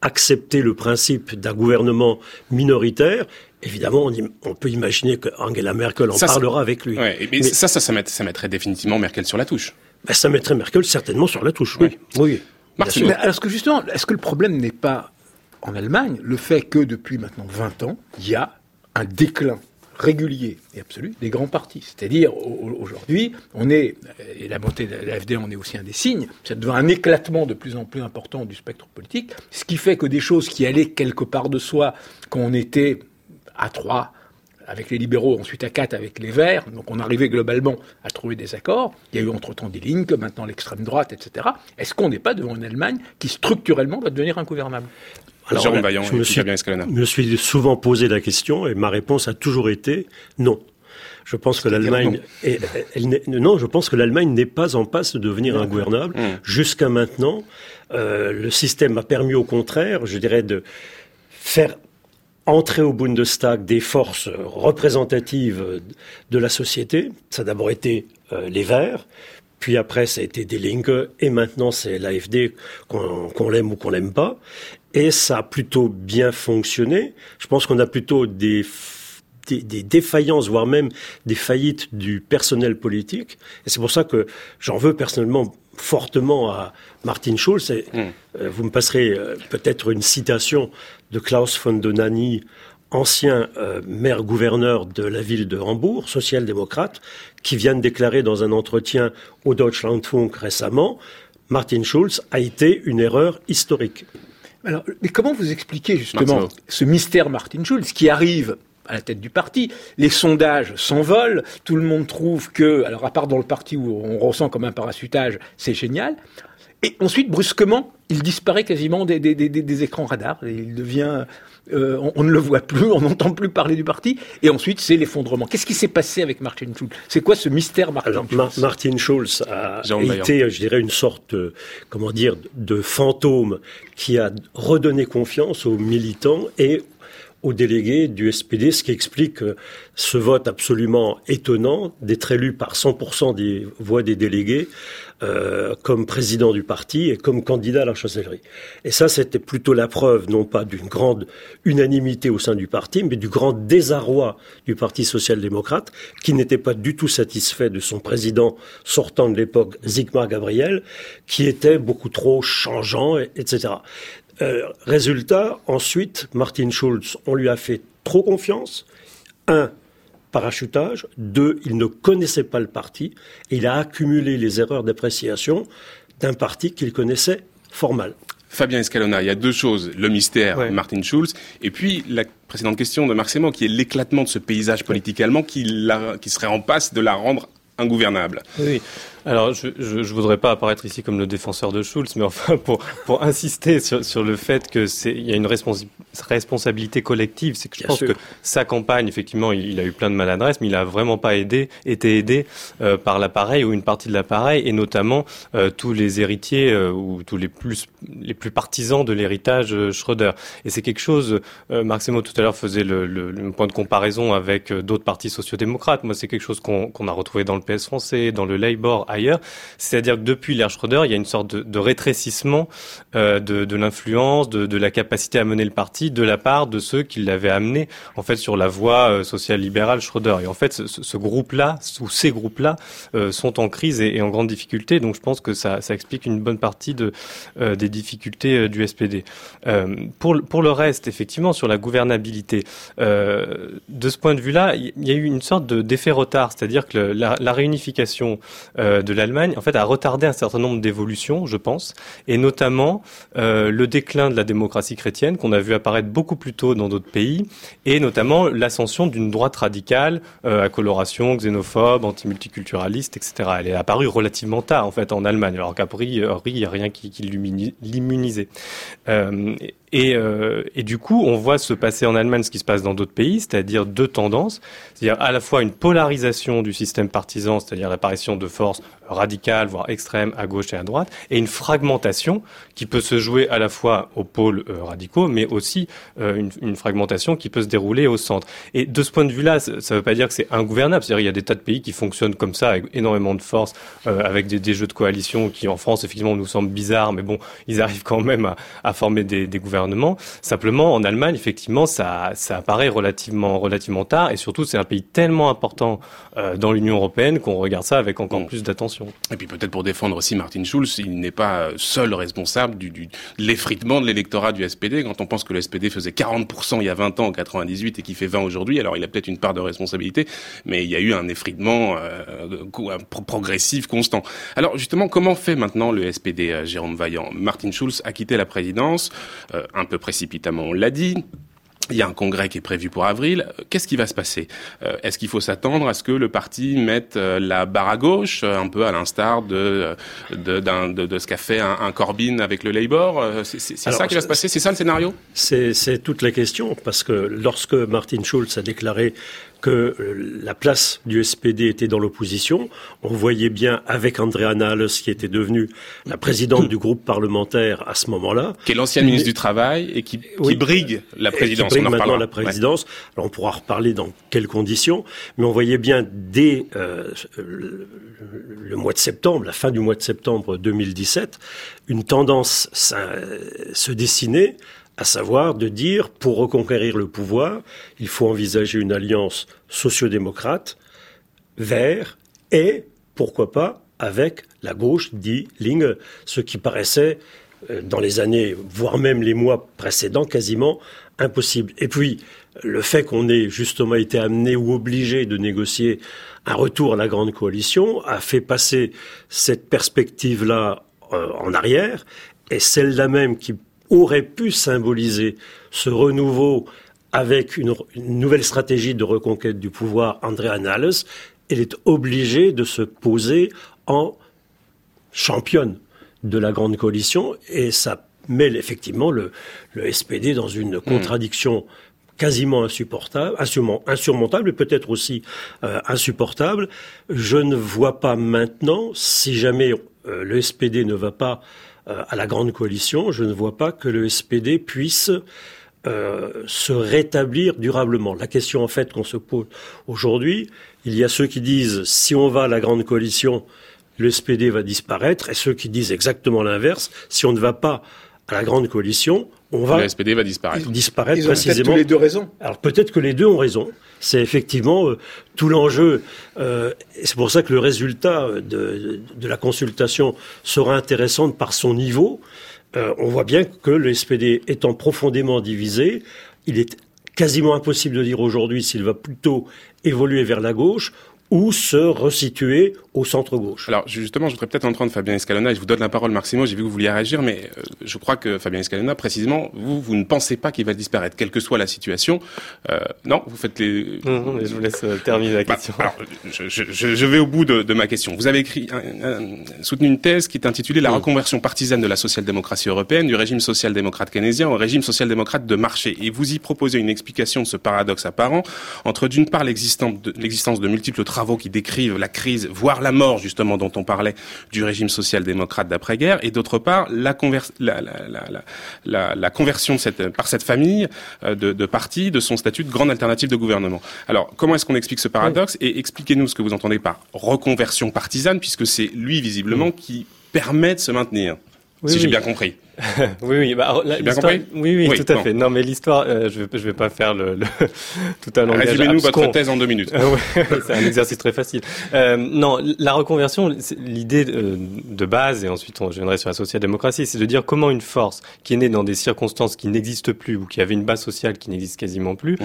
accepter le principe d'un gouvernement minoritaire Évidemment, on, on, peut imaginer que Angela Merkel en ça, parlera avec lui. Ouais, mais, mais, ça, ça, ça, met, ça mettrait définitivement Merkel sur la touche. Ben, ça mettrait Merkel certainement sur la touche, oui. oui. Martin. Mais est-ce que justement, est-ce que le problème n'est pas en Allemagne le fait que depuis maintenant 20 ans, il y a un déclin régulier et absolu des grands partis? C'est-à-dire, aujourd'hui, on est, et la montée de l'AFD en est aussi un des signes, ça devient un éclatement de plus en plus important du spectre politique, ce qui fait que des choses qui allaient quelque part de soi, quand on était à trois, avec les libéraux, ensuite à quatre avec les Verts. Donc on arrivait globalement à trouver des accords. Il y a eu entre-temps des lignes, comme maintenant l'extrême droite, etc. Est-ce qu'on n'est pas devant une Allemagne qui structurellement va devenir ingouvernable? Alors, Jérôme Vaillant, je me suis, me suis souvent posé la question et ma réponse a toujours été non. Je pense que l'Allemagne, non, je pense que l'Allemagne n'est pas en passe de devenir ingouvernable. Mmh. Jusqu'à maintenant, euh, le système a permis au contraire, je dirais, de faire entrer au Bundestag des forces représentatives de la société. Ça a d'abord été euh, les Verts, puis après ça a été des Linke, et maintenant c'est l'AFD, qu'on l'aime ou qu'on l'aime pas. Et ça a plutôt bien fonctionné. Je pense qu'on a plutôt des des, défaillances, voire même des faillites du personnel politique. Et c'est pour ça que j'en veux personnellement fortement à Martin Schulz. Et, hmm. euh, vous me passerez euh, peut-être une citation de Klaus von Donani, ancien euh, maire-gouverneur de la ville de Hambourg, social-démocrate, qui vient de déclarer dans un entretien au Deutschlandfunk récemment, Martin Schulz a été une erreur historique. Alors, mais comment vous expliquez justement ce mystère Martin Schulz qui arrive à la tête du parti. Les sondages s'envolent, tout le monde trouve que, alors à part dans le parti où on ressent comme un parachutage, c'est génial. Et ensuite, brusquement, il disparaît quasiment des, des, écrans radars. il devient, euh, on, ne le voit plus, on n'entend plus parler du parti. Et ensuite, c'est l'effondrement. Qu'est-ce qui s'est passé avec Martin Schulz? C'est quoi ce mystère, Martin Schulz? Martin Schulz a été, je dirais, une sorte, comment dire, de fantôme qui a redonné confiance aux militants et aux délégués du SPD, ce qui explique euh, ce vote absolument étonnant d'être élu par 100% des voix des délégués euh, comme président du parti et comme candidat à la chancellerie. Et ça, c'était plutôt la preuve, non pas d'une grande unanimité au sein du parti, mais du grand désarroi du Parti social-démocrate, qui n'était pas du tout satisfait de son président sortant de l'époque, Zygmunt Gabriel, qui était beaucoup trop changeant, etc. Euh, résultat, ensuite, Martin Schulz, on lui a fait trop confiance. Un, parachutage. Deux, il ne connaissait pas le parti. Et il a accumulé les erreurs d'appréciation d'un parti qu'il connaissait fort mal. Fabien Escalona, il y a deux choses. Le mystère, Martin Schulz, et puis la précédente question de Marc Sémant, qui est l'éclatement de ce paysage politique allemand qui, qui serait en passe de la rendre ingouvernable. Oui. Alors, je, je, voudrais pas apparaître ici comme le défenseur de Schulz, mais enfin pour pour insister sur, sur le fait que c'est il y a une responsabilité collective, c'est que je pense que sa campagne, effectivement, il, a eu plein de maladresses, mais il a vraiment pas aidé, été aidé euh, par l'appareil ou une partie de l'appareil, et notamment euh, tous les héritiers euh, ou tous les plus les plus partisans de l'héritage Schröder. Et c'est quelque chose. Marc Semo tout à l'heure faisait le, le, point de comparaison avec d'autres partis sociodémocrates. Moi, c'est quelque chose qu'on qu'on a retrouvé dans le PS français, dans le Labour C'est-à-dire que depuis l'ère Schröder, il y a une sorte de, rétrécissement euh, de, l'influence, de, la capacité à mener le parti de la part de ceux qui l'avaient amené en fait sur la voie euh, social-libérale Schröder. Et en fait, ce, groupe-là, ou ces groupes-là, euh, sont en crise et, en grande difficulté. Donc je pense que ça, explique une bonne partie de, des difficultés du SPD. pour, le reste, effectivement, sur la gouvernabilité, de ce point de vue-là, il y a eu une sorte d'effet retard, c'est-à-dire que la réunification de l'Allemagne, en fait, a retardé un certain nombre d'évolutions, je pense, et notamment euh, le déclin de la démocratie chrétienne qu'on a vu apparaître beaucoup plus tôt dans d'autres pays, et notamment l'ascension d'une droite radicale euh, à coloration xénophobe, antimulticulturaliste, etc. Elle est apparue relativement tard, en fait, en Allemagne, alors qu'à priori, il n'y a rien qui, qui l'immunisait. Euh, et, euh, et, du coup, on voit se passer en Allemagne ce qui se passe dans d'autres pays, c'est-à-dire deux tendances, c'est-à-dire à la fois une polarisation du système partisan, c'est-à-dire l'apparition de forces radicales, voire extrêmes, à gauche et à droite, et une fragmentation qui peut se jouer à la fois aux pôles euh, radicaux, mais aussi euh, une, une, fragmentation qui peut se dérouler au centre. Et de ce point de vue-là, ça ne veut pas dire que c'est ingouvernable, c'est-à-dire il y a des tas de pays qui fonctionnent comme ça, avec énormément de force, euh, avec des, des, jeux de coalition qui, en France, effectivement, nous semblent bizarres, mais bon, ils arrivent quand même à, à former des, des gouvernements Simplement, en Allemagne, effectivement, ça, ça apparaît relativement, relativement tard, et surtout, c'est un pays tellement important euh, dans l'Union européenne qu'on regarde ça avec encore mm. plus d'attention. Et puis peut-être pour défendre aussi Martin Schulz, il n'est pas seul responsable du, du l'effritement de l'électorat du SPD. Quand on pense que le SPD faisait 40% il y a 20 ans, en 98, et qui fait 20 aujourd'hui, alors il a peut-être une part de responsabilité, mais il y a eu un effritement euh, progressif, constant. Alors justement, comment fait maintenant le SPD, euh, Jérôme Vaillant? Martin Schulz a quitté la présidence, euh, un peu précipitamment, on l'a dit. Il y a un congrès qui est prévu pour avril. Qu'est-ce qui va se passer? Euh, Est-ce qu'il faut s'attendre à ce que le parti mette euh, la barre à gauche, un peu à l'instar de de, de, de, ce qu'a fait un, Corbyn avec le Labour? C'est ça qui va se passer? C'est ça le scénario? C'est toute la question, parce que lorsque Martin Schulz a déclaré que la place du SPD était dans l'opposition. On voyait bien avec Andrea Nahles, qui était devenue la présidente du groupe parlementaire à ce moment-là. Qui est l'ancienne ministre du Travail et qui, qui brigue la présidence. Qui brigue maintenant la présidence. Alors on pourra reparler dans quelles conditions, mais on voyait bien dès euh, le mois de septembre, la fin du mois de septembre 2017, une tendance se dessiner à savoir de dire, pour reconquérir le pouvoir, il faut envisager une alliance sociodémocrate, vert, et, pourquoi pas, avec la gauche, dit Ling, ce qui paraissait, euh, dans les années, voire même les mois précédents, quasiment impossible. Et puis, le fait qu'on ait justement été amené ou obligé de négocier un retour à la grande coalition a fait passer cette perspective-là euh, en arrière, et celle-là même qui aurait pu symboliser ce renouveau avec une, nouvelle stratégie de reconquête du pouvoir, Andrea Nahles, elle est obligée de se poser en championne de la grande coalition et ça met effectivement le, SPD dans une hmm. contradiction quasiment insupportable, insurmontable et peut-être aussi euh, insupportable. Je ne vois pas maintenant, si jamais euh, le SPD ne va pas à la grande coalition, je ne vois pas que le SPD puisse euh, se rétablir durablement. La question en fait qu'on se pose aujourd'hui, il y a ceux qui disent si on va à la grande coalition, le SPD va disparaître, et ceux qui disent exactement l'inverse, si on ne va pas à la grande coalition, on va le SPD va disparaître. Disparaître Ils ont précisément. les deux raisons. Alors peut-être que les deux ont raison. C'est effectivement euh, tout l'enjeu. Euh, c'est pour ça que le résultat de, de, la consultation sera intéressant par son niveau. Euh, on voit bien que le SPD étant profondément divisé, il est quasiment impossible de dire aujourd'hui s'il va plutôt évoluer vers la gauche ou se resituer au centre-gauche. Alors justement, je voudrais peut-être entendre Fabien Escalona, et je vous donne la parole Maximo, j'ai vu que vous vouliez réagir, mais euh, je crois que Fabien Escalona, précisément, vous, vous ne pensez pas qu'il va disparaître, quelle que soit la situation. Euh, non, vous faites les... Non, non, mais je vous laisse euh, terminer la bah, question. alors, je, je, je, vais au bout de, de ma question. Vous avez écrit, soutenu une thèse qui est intitulée La reconversion partisane de la social-démocratie européenne, du régime social-démocrate keynésien au régime social-démocrate de marché. Et vous y proposez une explication de ce paradoxe apparent entre d'une part l'existence de, de multiples travaux travaux qui décrivent la crise, voire la mort justement dont on parlait du régime social-démocrate d'après-guerre, et d'autre part la, la, la, la, conversion de cette, par cette famille euh, de, de partis de son statut de grande alternative de gouvernement. Alors comment est-ce qu'on explique ce paradoxe? Et expliquez-nous ce que vous entendez par reconversion partisane, puisque c'est lui visiblement qui permet de se maintenir. si j'ai bien compris. oui, oui, bah, oui, oui, tout à fait. Non, mais l'histoire, euh, je, vais, je vais pas faire le, le tout un langage. Résumez-nous votre thèse en deux minutes. Euh, c'est un exercice très facile. Euh, non, la reconversion, l'idée de, de, base, et ensuite on, je viendrai sur la social-démocratie, c'est de dire comment une force qui est née dans des circonstances qui n'existent plus ou qui avait une base sociale qui n'existe quasiment plus,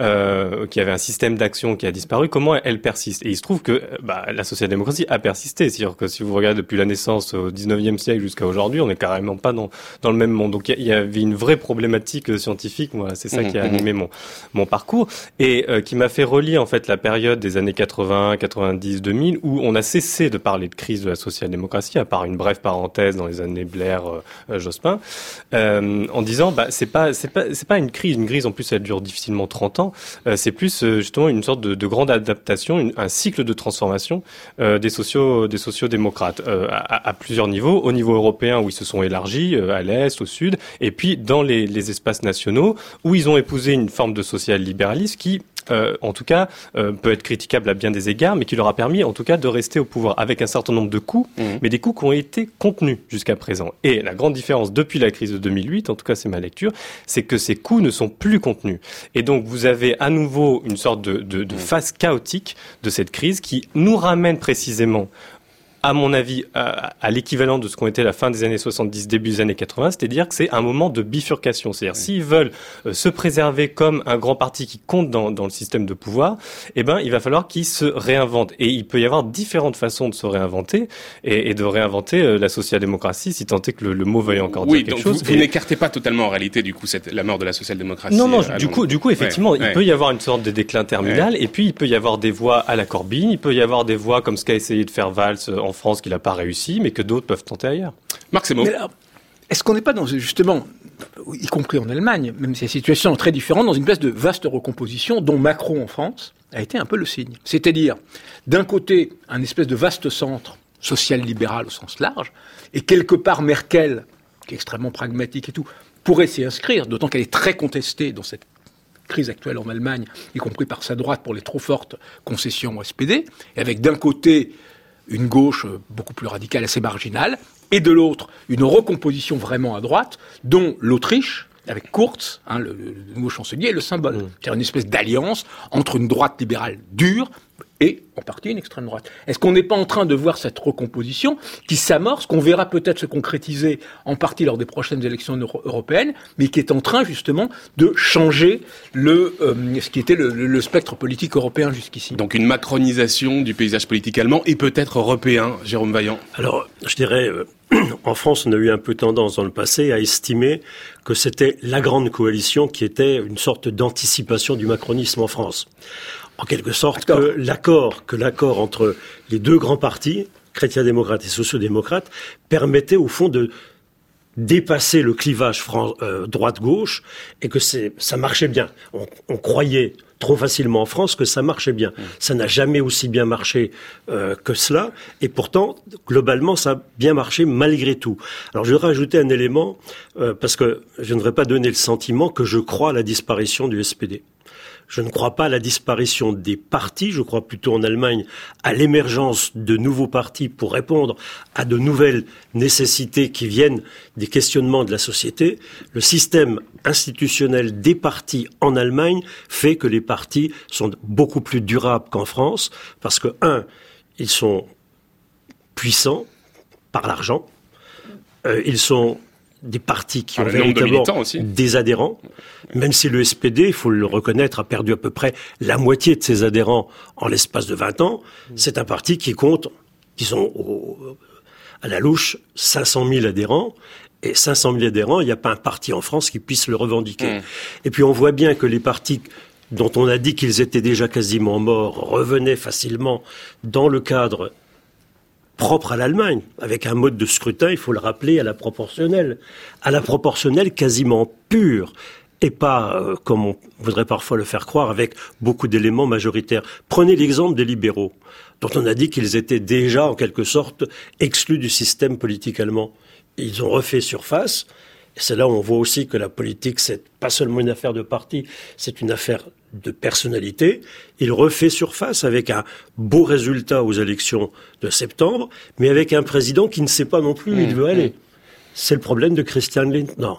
euh, qui avait un système d'action qui a disparu, comment elle persiste. Et il se trouve que bah, la social-démocratie a persisté. C'est-à-dire que si vous regardez depuis la naissance au 19e siècle jusqu'à aujourd'hui, on n'est carrément pas dans dans le même monde. Donc il y, avait une vraie problématique euh, scientifique. Voilà, c'est ça mmh, qui a mmh. animé mon mon parcours et euh, qui m'a fait relier en fait la période des années 80, 90, 2000 où on a cessé de parler de crise de la social-démocratie, à part une brève parenthèse dans les années Blair, euh, Jospin, en disant bah c'est pas c'est pas c'est pas une crise. Une crise en plus elle dure difficilement 30 ans. c'est plus justement une sorte de, de grande adaptation, un cycle de transformation des sociaux des sociaux-démocrates à, à, plusieurs niveaux. Au niveau européen où ils se sont élargis à l'est, au sud, et puis dans les, les, espaces nationaux où ils ont épousé une forme de social-libéralisme qui euh, en tout cas, euh, peut être critiquable à bien des égards, mais qui leur a permis, en tout cas, de rester au pouvoir avec un certain nombre de coûts, mmh. mais des coûts qui ont été contenus jusqu'à présent. Et la grande différence depuis la crise de 2008, en tout cas c'est ma lecture, c'est que ces coûts ne sont plus contenus. Et donc vous avez à nouveau une sorte de, de, de mmh. phase chaotique de cette crise qui nous ramène précisément à mon avis, à, l'équivalent de ce qu'ont été la fin des années 70, début des années 80, c'est-à-dire que c'est un moment de bifurcation. C'est-à-dire, s'ils veulent euh, se préserver comme un grand parti qui compte dans, dans le système de pouvoir, eh ben, il va falloir qu'ils se réinventent. Et il peut y avoir différentes façons de se réinventer et, et de réinventer euh, la social-démocratie, si tant est que le, mot veuille encore dire quelque chose. Vous, vous n'écartez pas totalement en réalité, du coup, cette, la mort de la social-démocratie. Non, non, euh, du coup, du coup, effectivement, il peut y avoir une sorte de déclin terminal, et puis il peut y avoir des voix à la Corbine, il peut y avoir des voix comme ce qu'a essayé de faire Valls en France qu'il n'a pas réussi, mais que d'autres peuvent tenter ailleurs. Marc Est-ce qu'on n'est pas dans justement y compris en Allemagne, même si la situation est très différente, dans une espèce de vaste recomposition dont Macron en France a été un peu le signe? C'est-à-dire, d'un côté, un espèce de vaste centre social-libéral au sens large, et quelque part Merkel, qui est extrêmement pragmatique et tout, pourrait s'y inscrire, d'autant qu'elle est très contestée dans cette crise actuelle en Allemagne, y compris par sa droite pour les trop fortes concessions au SPD, et avec d'un côté une gauche beaucoup plus radicale, assez marginale, et de l'autre une recomposition vraiment à droite, dont l'Autriche, avec Kurz, hein, le, nouveau chancelier, est le symbole. Mmh. C'est une espèce d'alliance entre une droite libérale dure et en partie une extrême droite. Est-ce qu'on n'est pas en train de voir cette recomposition qui s'amorce, qu'on verra peut-être se concrétiser en partie lors des prochaines élections européennes, mais qui est en train justement de changer le, euh, ce qui était le, spectre politique européen jusqu'ici? Donc une macronisation du paysage politique allemand et peut-être européen, Jérôme Vaillant. Alors, je dirais, euh, en France, on a eu un peu tendance dans le passé à estimer que c'était la grande coalition qui était une sorte d'anticipation du macronisme en France en quelque sorte que l'accord que l'accord entre les deux grands partis, chrétiens-démocrates et sociaux-démocrates, permettait au fond de dépasser le clivage euh, droite-gauche et que ça marchait bien. On, croyait trop facilement en France que ça marchait bien. Mmh. Ça n'a jamais aussi bien marché euh, que cela, et pourtant, globalement, ça a bien marché malgré tout. Alors, je vais rajouter un élément, euh, parce que je ne voudrais pas donner le sentiment que je crois à la disparition du SPD. Je ne crois pas à la disparition des partis, je crois plutôt en Allemagne à l'émergence de nouveaux partis pour répondre à de nouvelles nécessités qui viennent des questionnements de la société. Le système institutionnel des partis en Allemagne fait que les partis sont beaucoup plus durables qu'en France parce que, un, ils sont puissants par l'argent, euh, ils sont des partis qui ont véritablement des adhérents, même si le SPD, il faut le reconnaître, a perdu à peu près la moitié de ses adhérents en l'espace de 20 ans, c'est un parti qui compte, qui sont à la louche 500 000 adhérents, et 500 000 adhérents, il n'y a pas un parti en France qui puisse le revendiquer. Mmh. Et puis on voit bien que les partis dont on a dit qu'ils étaient déjà quasiment morts revenaient facilement dans le cadre propre à l'Allemagne, avec un mode de scrutin, il faut le rappeler, à la proportionnelle, à la proportionnelle quasiment pure, et pas, euh, comme on voudrait parfois le faire croire, avec beaucoup d'éléments majoritaires. Prenez l'exemple des libéraux, dont on a dit qu'ils étaient déjà, en quelque sorte, exclus du système politique allemand. Ils ont refait surface, c'est là où on voit aussi que la politique, c'est pas seulement une affaire de parti, c'est une affaire de personnalité. Il refait surface avec un beau résultat aux élections de septembre, mais avec un président qui ne sait pas non plus où il mmh, veut aller. Mmh. C'est le problème de Christian Lindner.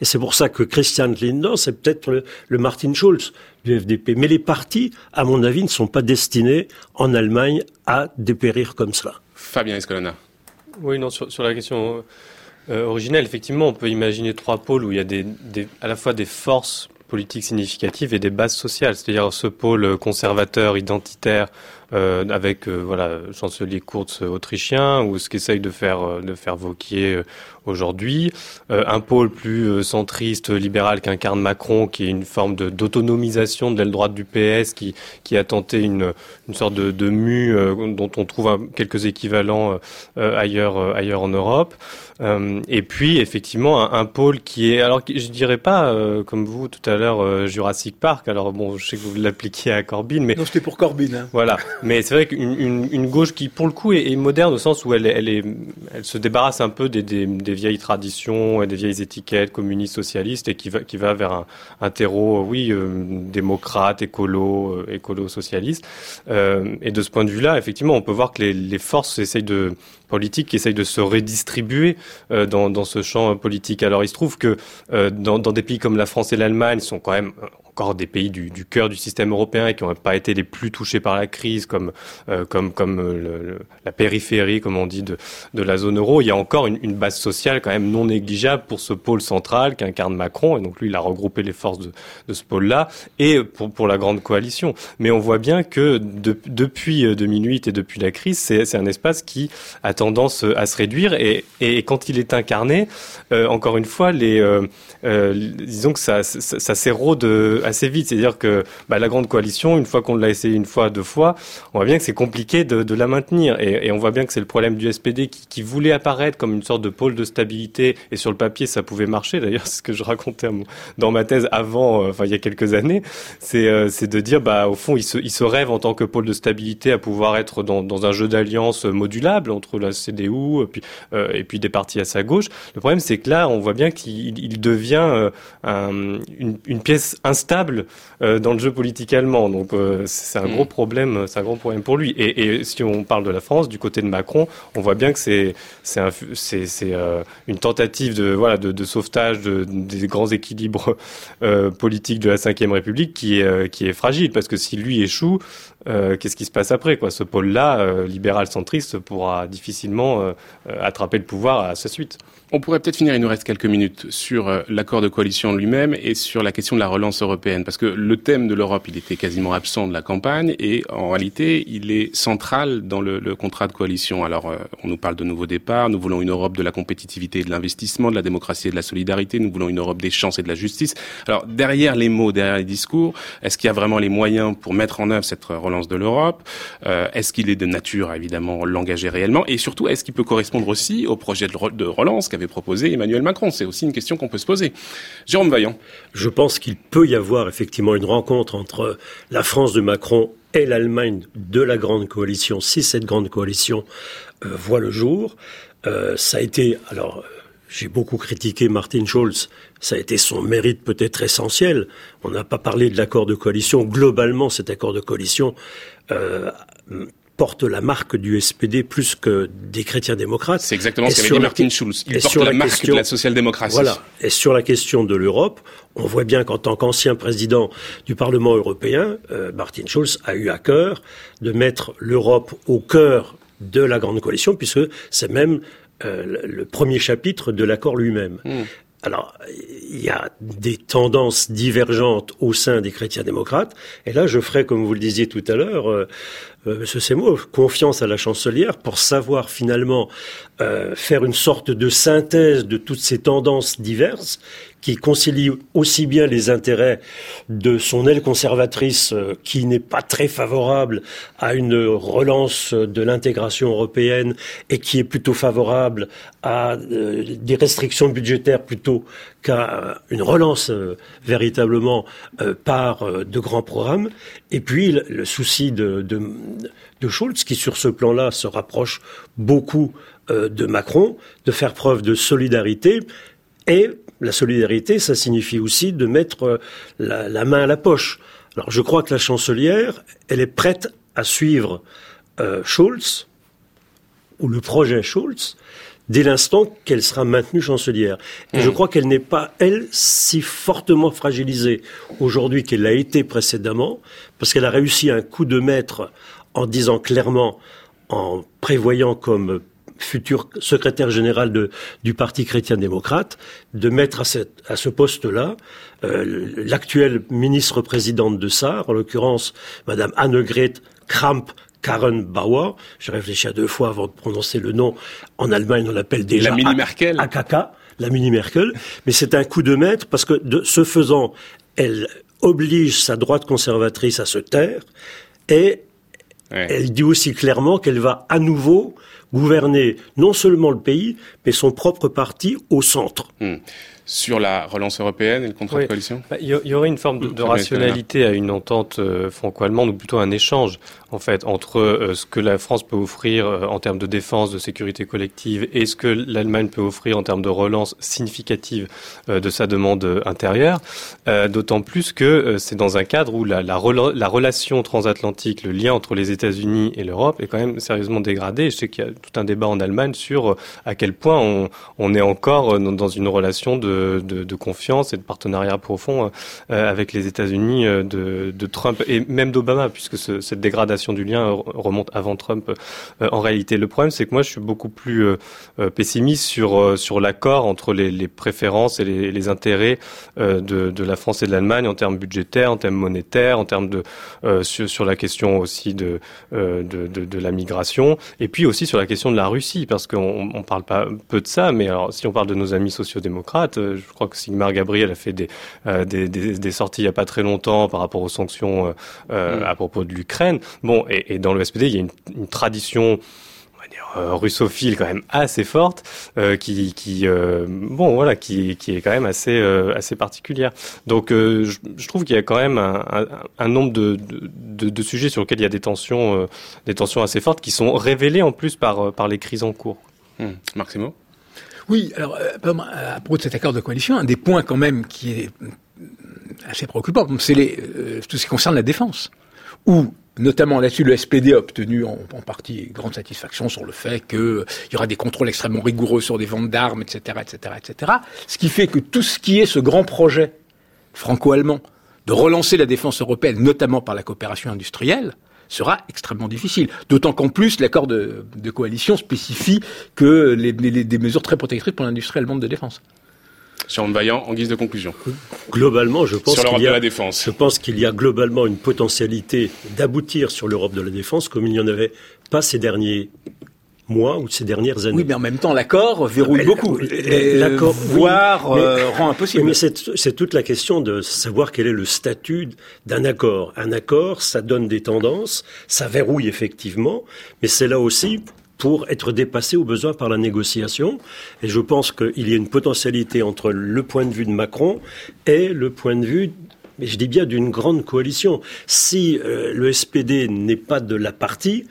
Et c'est pour ça que Christian Lindner, c'est peut-être le, Martin Schulz du FDP. Mais les partis, à mon avis, ne sont pas destinés en Allemagne à dépérir comme cela. Fabien Escolana. Oui, non, sur, la question euh, effectivement, on peut imaginer trois pôles où il y a des, à la fois des forces politiques significatives et des bases sociales, c'est-à-dire ce pôle conservateur, identitaire, euh, avec euh, voilà chancelier Kurz autrichien ou ce qu'essaye de faire euh, de faire Vauquier euh, aujourd'hui, un pôle plus centriste libéral qu'incarne Macron, qui est une forme d'autonomisation de l'aile droite du PS, qui qui a tenté une une sorte de, de mue dont on trouve quelques équivalents ailleurs ailleurs en Europe. Et puis effectivement un, un, pôle qui est alors je dirais pas comme vous tout à l'heure Jurassic Park. Alors bon, je sais que vous l'appliquiez à Corbyn, mais non c'était pour Corbyn. Hein. Voilà. Mais c'est vrai qu'une une, gauche qui, pour le coup, est, moderne au sens où elle, elle, est, elle se débarrasse un peu des, des, des, vieilles traditions et des vieilles étiquettes communistes, socialistes et qui va, qui va vers un, un terreau, oui, euh, démocrate, écolo, euh, écolo-socialiste. Euh, et de ce point de vue-là, effectivement, on peut voir que les, les forces essayent de politiques qui essayent de se redistribuer euh, dans, dans, ce champ politique. Alors il se trouve que euh, dans, dans, des pays comme la France et l'Allemagne sont quand même encore des pays du, du cœur du système européen et qui n'ont pas été les plus touchés par la crise, comme euh, comme comme euh, le, la périphérie, comme on dit, de, de la zone euro. Il y a encore une, une, base sociale quand même non négligeable pour ce pôle central qu'incarne Macron. Et donc lui, il a regroupé les forces de, de ce pôle-là et pour pour la grande coalition. Mais on voit bien que de, depuis 2008 et depuis la crise, c'est un espace qui a tendance à se réduire et, et quand il est incarné, euh, encore une fois, les disons que ça, ça, ça s'érode assez vite. C'est-à-dire que bah, la grande coalition, une fois qu'on l'a essayé une fois, deux fois, on voit bien que c'est compliqué de, la maintenir. Et, on voit bien que c'est le problème du SPD qui, voulait apparaître comme une sorte de pôle de stabilité. Et sur le papier, ça pouvait marcher. D'ailleurs, c'est ce que je racontais dans ma thèse avant, euh, enfin il y a quelques années, c'est euh, de dire, bah au fond, il se, il se rêve en tant que pôle de stabilité à pouvoir être dans, un jeu d'alliance modulable entre la CDU et puis, euh, et puis des partis à sa gauche. Le problème, c'est que là, on voit bien qu'il il devient un, une, une, pièce instable dans le jeu politique allemand. Donc c'est un gros mm. problème, c'est un gros problème pour lui. Et, et, si on parle de la France, du côté de Macron, on voit bien que c'est c'est euh, une tentative de voilà de, de sauvetage de, des grands équilibres euh, politiques de la Ve République qui est euh, qui est fragile parce que si lui échoue, euh, qu'est-ce qui se passe après quoi? Ce pôle-là, euh, libéral centriste, pourra difficilement attraper le pouvoir à sa suite. On pourrait peut-être finir, il nous reste quelques minutes, sur euh, l'accord de coalition lui-même et sur la question de la relance européenne. Parce que le thème de l'Europe, il était quasiment absent de la campagne et en réalité, il est central dans le, contrat de coalition. Alors, euh, on nous parle de nouveau départ, nous voulons une Europe de la compétitivité et de l'investissement, de la démocratie et de la solidarité, nous voulons une Europe des chances et de la justice. Alors, derrière les mots, derrière les discours, est-ce qu'il y a vraiment les moyens pour mettre en œuvre cette relance de l'Europe? Euh, Est-ce qu'il est de nature à évidemment l'engager réellement? Et surtout, est-ce qu'il peut correspondre aussi au projet de relance avait proposé Emmanuel Macron. C'est aussi une question qu'on peut se poser. Jérôme Vaillant. Je pense qu'il peut y avoir effectivement une rencontre entre la France de Macron et l'Allemagne de la grande coalition, si cette grande coalition euh, voit le jour. Euh, ça a été, alors, j'ai beaucoup critiqué Martin Schulz. Ça a été son mérite peut-être essentiel. On n'a pas parlé de l'accord de coalition. Globalement, cet accord de coalition euh, porte la marque du SPD plus que des chrétiens démocrates. C'est exactement ce qu'avait dit Martin Schulz. Il porte la, marque de la social-démocratie. Voilà. Et sur la question de l'Europe, on voit bien qu'en tant qu'ancien président du Parlement européen, euh, Martin Schulz a eu à cœur de mettre l'Europe au cœur de la grande coalition, puisque c'est même euh, le premier chapitre de l'accord lui-même. Hmm. Alors, il y a des tendances divergentes au sein des chrétiens démocrates. Et là, je ferai, comme vous le disiez tout à l'heure, euh, euh, Monsieur Seymour, confiance à la chancelière pour savoir finalement euh, faire une sorte de synthèse de toutes ces tendances diverses qui concilie aussi bien les intérêts de son aile conservatrice euh, qui n'est pas très favorable à une relance de l'intégration européenne et qui est plutôt favorable à euh, des restrictions budgétaires plutôt qu'à une relance euh, véritablement par de grands programmes. Et puis le, souci de, de, de, Schulz qui sur ce plan-là se rapproche beaucoup de Macron, de faire preuve de solidarité et la solidarité, ça signifie aussi de mettre euh, la, main à la poche. Alors je crois que la chancelière, elle est prête à suivre euh, Schulz, ou le projet Schulz, dès l'instant qu'elle sera maintenue chancelière. Et je mmh. crois qu'elle n'est pas, elle, si fortement fragilisée aujourd'hui qu'elle l'a été précédemment, parce qu'elle a réussi un coup de maître en disant clairement, en prévoyant comme futur secrétaire général de, du Parti chrétien-démocrate, de mettre à, à ce poste-là euh, l'actuelle ministre-présidente de SAR, en l'occurrence Madame Annegret Kramp Karen Bauer. J'ai réfléchi à deux fois avant de prononcer le nom. En Allemagne, on l'appelle déjà la mini Merkel. AKK, la mini Merkel. Mais c'est un coup de maître parce que de ce faisant, elle oblige sa droite conservatrice à se taire et elle dit aussi clairement qu'elle va à nouveau gouverner non seulement le pays, mais son propre parti au centre. Hmm. Sur la relance européenne et le contrat de coalition bah, Il y, aurait une forme de, rationalité à une entente euh, franco-allemande, ou plutôt un échange, en fait, entre euh, ce que la France peut offrir euh, en termes de défense, de sécurité collective, et ce que l'Allemagne peut offrir en termes de relance significative de sa demande intérieure. D'autant plus que c'est dans un cadre où la, la, relation transatlantique, le lien entre les États-Unis et l'Europe est quand même sérieusement dégradé. Je sais qu'il y a tout un débat en Allemagne sur à quel point on, est encore dans une relation de confiance et de partenariat profond euh, avec les États-Unis euh, de, Trump et même d'Obama, puisque cette dégradation du lien remonte avant Trump. Euh, en réalité, le problème, c'est que moi, je suis beaucoup plus pessimiste sur sur l'accord entre les, préférences et les, intérêts de, la France et de l'Allemagne en termes budgétaires, en termes monétaires, en termes de sur, la question aussi de, de, la migration, et puis aussi sur la question de la Russie, parce qu'on on parle pas peu de ça, mais alors si on parle de nos amis sociodémocrates, euh, je crois que Sigmar Gabriel a fait des, euh, des, des, des, sorties il y a pas très longtemps par rapport aux sanctions euh, mm. à propos de l'Ukraine. Bon, et, et, dans le SPD, il y a une, une tradition euh, russophile quand même assez forte, euh, qui, qui euh, bon voilà, qui, qui est quand même assez assez particulière. Donc je, je, trouve qu'il y a quand même un, un, un nombre de, de, de, sujets sur lesquels il y a des tensions des tensions assez fortes qui sont révélées en plus par par les crises en cours. Hum. Marc Simo? Oui, alors à propos de cet accord de coalition, un des points quand même qui est assez préoccupant, c'est les tout ce qui concerne la défense, où Notamment là-dessus, le SPD a obtenu en, partie grande satisfaction sur le fait qu'il y aura des contrôles extrêmement rigoureux sur des ventes d'armes, etc., etc., etc. Ce qui fait que tout ce qui est ce grand projet franco-allemand de relancer la défense européenne, notamment par la coopération industrielle, sera extrêmement difficile. D'autant qu'en plus, l'accord de, coalition spécifie que des mesures très protectrices pour l'industrie allemande de défense. Jérôme Vaillant, en guise de conclusion. Globalement, je pense qu'il y a, de la défense. je pense qu'il y a globalement une potentialité d'aboutir sur l'Europe de la défense comme il n'y en avait pas ces derniers mois ou ces dernières années. Oui, mais en même temps, l'accord verrouille beaucoup. L'accord, voire oui, euh, rend impossible. Mais c'est toute la question de savoir quel est le statut d'un accord. Un accord, ça donne des tendances, ça verrouille effectivement, mais c'est là aussi pour être dépassé au besoin par la négociation. Et je pense qu'il y a une potentialité entre le point de vue de Macron et le point de vue mais je dis bien d'une grande coalition. Si euh, le SPD n'est pas de la partie,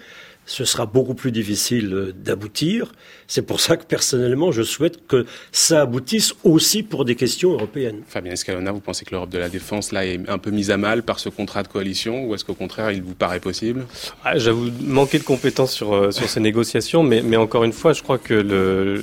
ce sera beaucoup plus difficile euh, d'aboutir. C'est pour ça que personnellement, je souhaite que ça aboutisse aussi pour des questions européennes. Fabien Escalona, vous pensez que l'Europe de la défense là est un peu mise à mal par ce contrat de coalition, ou est-ce qu'au contraire, il vous paraît possible? Ah, J'avoue manquer de compétences sur euh, sur ces négociations, mais mais encore une fois, je crois que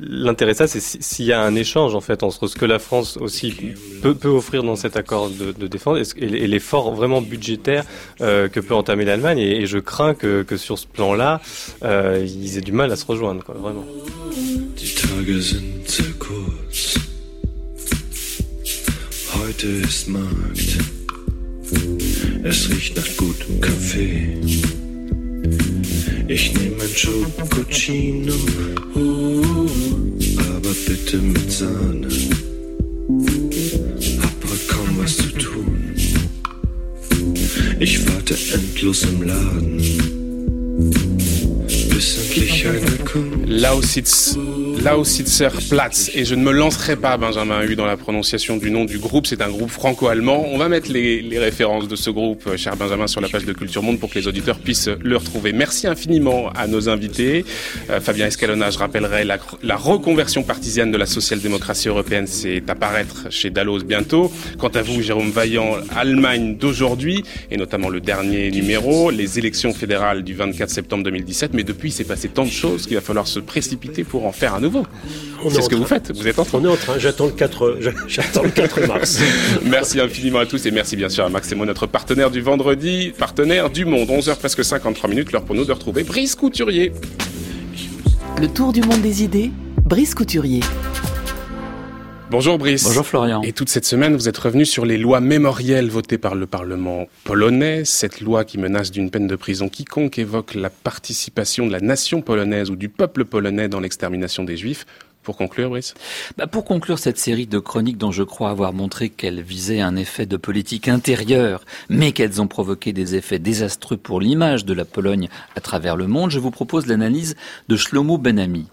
l'intérêt ça, c'est s'il y a un échange en fait entre ce que la France aussi peut peut offrir dans cet accord de, de défense et, et l'effort vraiment budgétaire euh, que peut entamer l'Allemagne, et, et, je crains que que sur ce plan-là, euh, ils aient du mal à se rejoindre. Quoi vraiment. Die Tage sind sehr kurz. Heute ist Markt. Es riecht nach gutem Kaffee. Ich nehme ein Schokocino, aber bitte mit Sahne. Hab kaum was zu tun. Ich warte endlos im Laden. Lausitz, Lausitzerplatz. Platz. Et je ne me lancerai pas, Benjamin Hu, dans la prononciation du nom du groupe. C'est un groupe franco-allemand. On va mettre les, références de ce groupe, euh, cher Benjamin, sur la page de Culture Monde pour que les auditeurs puissent le retrouver. Merci infiniment à nos invités. Euh, Fabien Escalona, je rappellerai la, reconversion partisane de la social-démocratie européenne, c'est apparaître chez Dallos bientôt. Quant à vous, Jérôme Vaillant, Allemagne d'aujourd'hui, et notamment le dernier numéro, les élections fédérales du 24 septembre 2017. Mais depuis, c'est passé tant de choses qu'il va falloir se précipiter pour en faire à nouveau. C'est ce que vous faites. Vous êtes en train. On est en train. J'attends le 4, j'attends le 4 mars. merci infiniment à tous et merci bien sûr à Maximo, notre partenaire du vendredi, partenaire du monde. 11h presque 53 minutes, l'heure pour nous de retrouver Brice Couturier. Le tour du monde des idées, Brice Couturier. Bonjour Brice. Bonjour Florian. Et toute cette semaine, vous êtes revenu sur les lois mémorielles votées par le Parlement polonais, cette loi qui menace d'une peine de prison quiconque évoque la participation de la nation polonaise ou du peuple polonais dans l'extermination des Juifs. Pour conclure, Brice bah Pour conclure cette série de chroniques dont je crois avoir montré qu'elles visaient un effet de politique intérieure, mais qu'elles ont provoqué des effets désastreux pour l'image de la Pologne à travers le monde, je vous propose l'analyse de Shlomo Benami.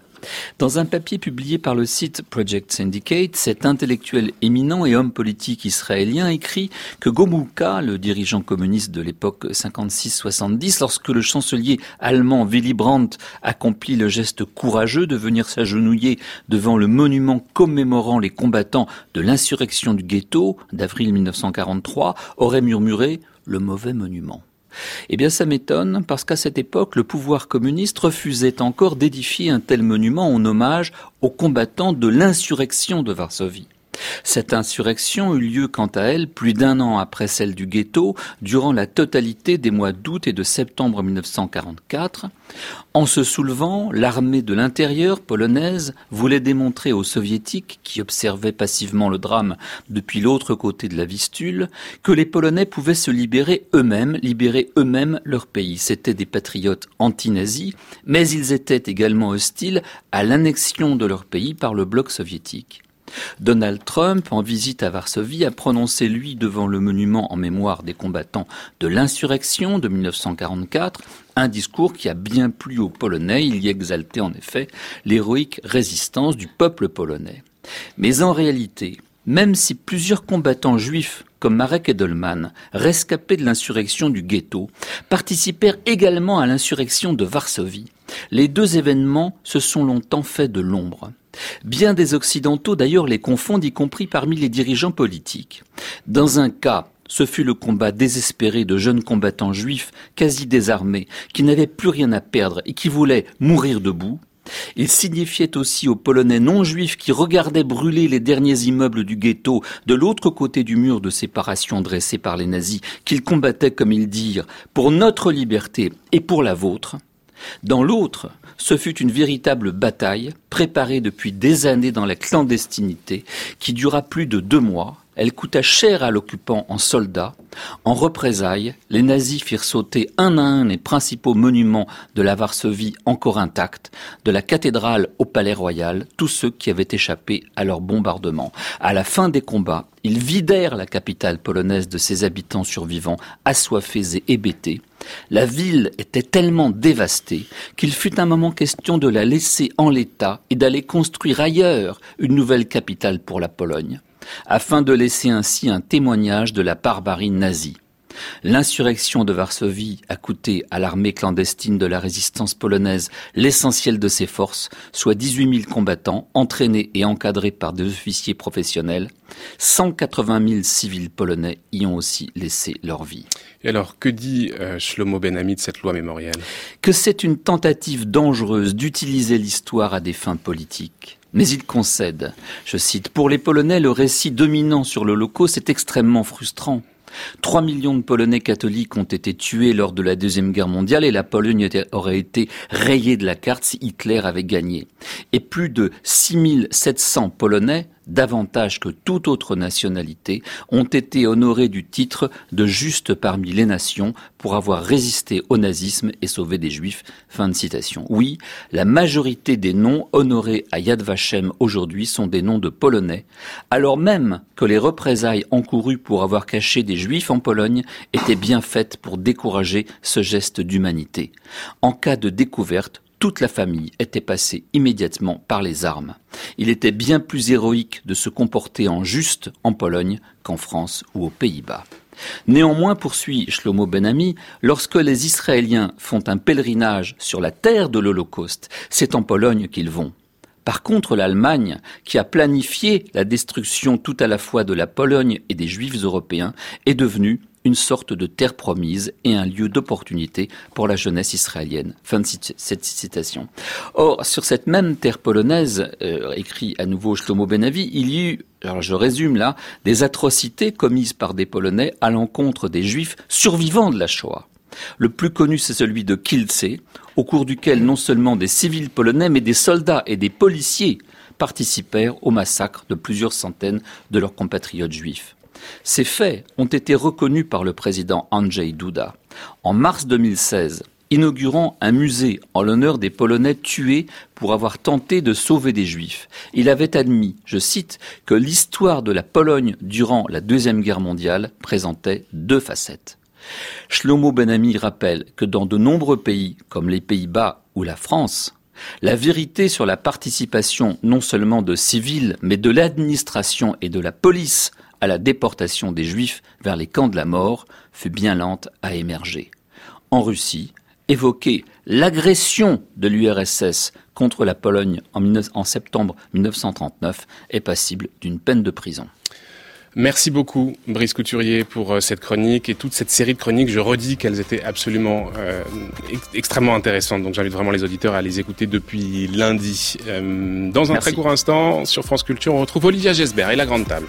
Dans un papier publié par le site Project Syndicate, cet intellectuel éminent et homme politique israélien écrit que Gomulka, le dirigeant communiste de l'époque 56-70, lorsque le chancelier allemand Willy Brandt accomplit le geste courageux de venir s'agenouiller devant le monument commémorant les combattants de l'insurrection du ghetto d'avril 1943, aurait murmuré le mauvais monument. Eh bien, ça m'étonne parce qu'à cette époque, le pouvoir communiste refusait encore d'édifier un tel monument en hommage aux combattants de l'insurrection de Varsovie. Cette insurrection eut lieu quant à elle plus d'un an après celle du ghetto, durant la totalité des mois d'août et de septembre 1944. En se soulevant, l'armée de l'intérieur polonaise voulait démontrer aux soviétiques, qui observaient passivement le drame depuis l'autre côté de la Vistule, que les Polonais pouvaient se libérer eux-mêmes, libérer eux-mêmes leur pays. C'étaient des patriotes anti-nazis, mais ils étaient également hostiles à l'annexion de leur pays par le bloc soviétique. Donald Trump, en visite à Varsovie, a prononcé, lui, devant le monument en mémoire des combattants de l'insurrection de 1944, un discours qui a bien plu aux Polonais. Il y exaltait en effet l'héroïque résistance du peuple polonais. Mais en réalité, même si plusieurs combattants juifs comme Marek Edelman, rescapés de l'insurrection du ghetto, participèrent également à l'insurrection de Varsovie. Les deux événements se sont longtemps faits de l'ombre. Bien des Occidentaux d'ailleurs les confondent, y compris parmi les dirigeants politiques. Dans un cas, ce fut le combat désespéré de jeunes combattants juifs quasi désarmés, qui n'avaient plus rien à perdre et qui voulaient mourir debout. Il signifiait aussi aux Polonais non juifs qui regardaient brûler les derniers immeubles du ghetto de l'autre côté du mur de séparation dressé par les nazis qu'ils combattaient, comme ils dirent, pour notre liberté et pour la vôtre. Dans l'autre, ce fut une véritable bataille, préparée depuis des années dans la clandestinité, qui dura plus de deux mois. Elle coûta cher à l'occupant en soldats. En représailles, les nazis firent sauter un à un les principaux monuments de la Varsovie encore intacts, de la cathédrale au palais royal, tous ceux qui avaient échappé à leur bombardement. À la fin des combats, ils vidèrent la capitale polonaise de ses habitants survivants, assoiffés et hébétés. La ville était tellement dévastée qu'il fut un moment question de la laisser en l'état et d'aller construire ailleurs une nouvelle capitale pour la Pologne, afin de laisser ainsi un témoignage de la barbarie nazie. L'insurrection de Varsovie a coûté à l'armée clandestine de la résistance polonaise l'essentiel de ses forces, soit 18 000 combattants entraînés et encadrés par des officiers professionnels. 180 000 civils polonais y ont aussi laissé leur vie. Et alors, que dit euh, Shlomo Benami de cette loi mémorielle? Que c'est une tentative dangereuse d'utiliser l'histoire à des fins politiques. Mais il concède, je cite, Pour les Polonais, le récit dominant sur l'Holocauste est extrêmement frustrant. 3 millions de Polonais catholiques ont été tués lors de la Deuxième Guerre mondiale et la Pologne aurait été rayée de la carte si Hitler avait gagné. Et plus de 6700 Polonais davantage que toute autre nationalité, ont été honorés du titre de juste parmi les nations pour avoir résisté au nazisme et sauvé des juifs. Fin de citation. Oui, la majorité des noms honorés à Yad Vashem aujourd'hui sont des noms de Polonais, alors même que les représailles encourues pour avoir caché des juifs en Pologne étaient bien faites pour décourager ce geste d'humanité. En cas de découverte, toute la famille était passée immédiatement par les armes. Il était bien plus héroïque de se comporter en juste en Pologne qu'en France ou aux Pays-Bas. Néanmoins, poursuit Shlomo Benami, lorsque les Israéliens font un pèlerinage sur la terre de l'Holocauste, c'est en Pologne qu'ils vont. Par contre, l'Allemagne, qui a planifié la destruction tout à la fois de la Pologne et des Juifs européens, est devenue une sorte de terre promise et un lieu d'opportunité pour la jeunesse israélienne. Fin de cette citation. Or, sur cette même terre polonaise, euh, écrit à nouveau Shlomo Benavi, il y eut, alors je résume là, des atrocités commises par des Polonais à l'encontre des Juifs survivants de la Shoah. Le plus connu, c'est celui de Kielce, au cours duquel non seulement des civils polonais, mais des soldats et des policiers participèrent au massacre de plusieurs centaines de leurs compatriotes juifs. Ces faits ont été reconnus par le président Andrzej Duda. En mars 2016, inaugurant un musée en l'honneur des Polonais tués pour avoir tenté de sauver des Juifs. Il avait admis, je cite, que l'histoire de la Pologne durant la Deuxième Guerre mondiale présentait deux facettes. Shlomo Benami rappelle que dans de nombreux pays, comme les Pays-Bas ou la France, la vérité sur la participation non seulement de civils, mais de l'administration et de la police à la déportation des Juifs vers les camps de la mort fut bien lente à émerger. En Russie, évoquer l'agression de l'URSS contre la Pologne en, septembre 1939 est passible d'une peine de prison. Merci beaucoup, Brice Couturier, pour euh, cette chronique et toute cette série de chroniques. Je redis qu'elles étaient absolument euh, extrêmement intéressantes. Donc j'invite vraiment les auditeurs à les écouter depuis lundi. Euh, dans un très court instant, sur France Culture, on retrouve Olivia Gesbert et la Grande Table.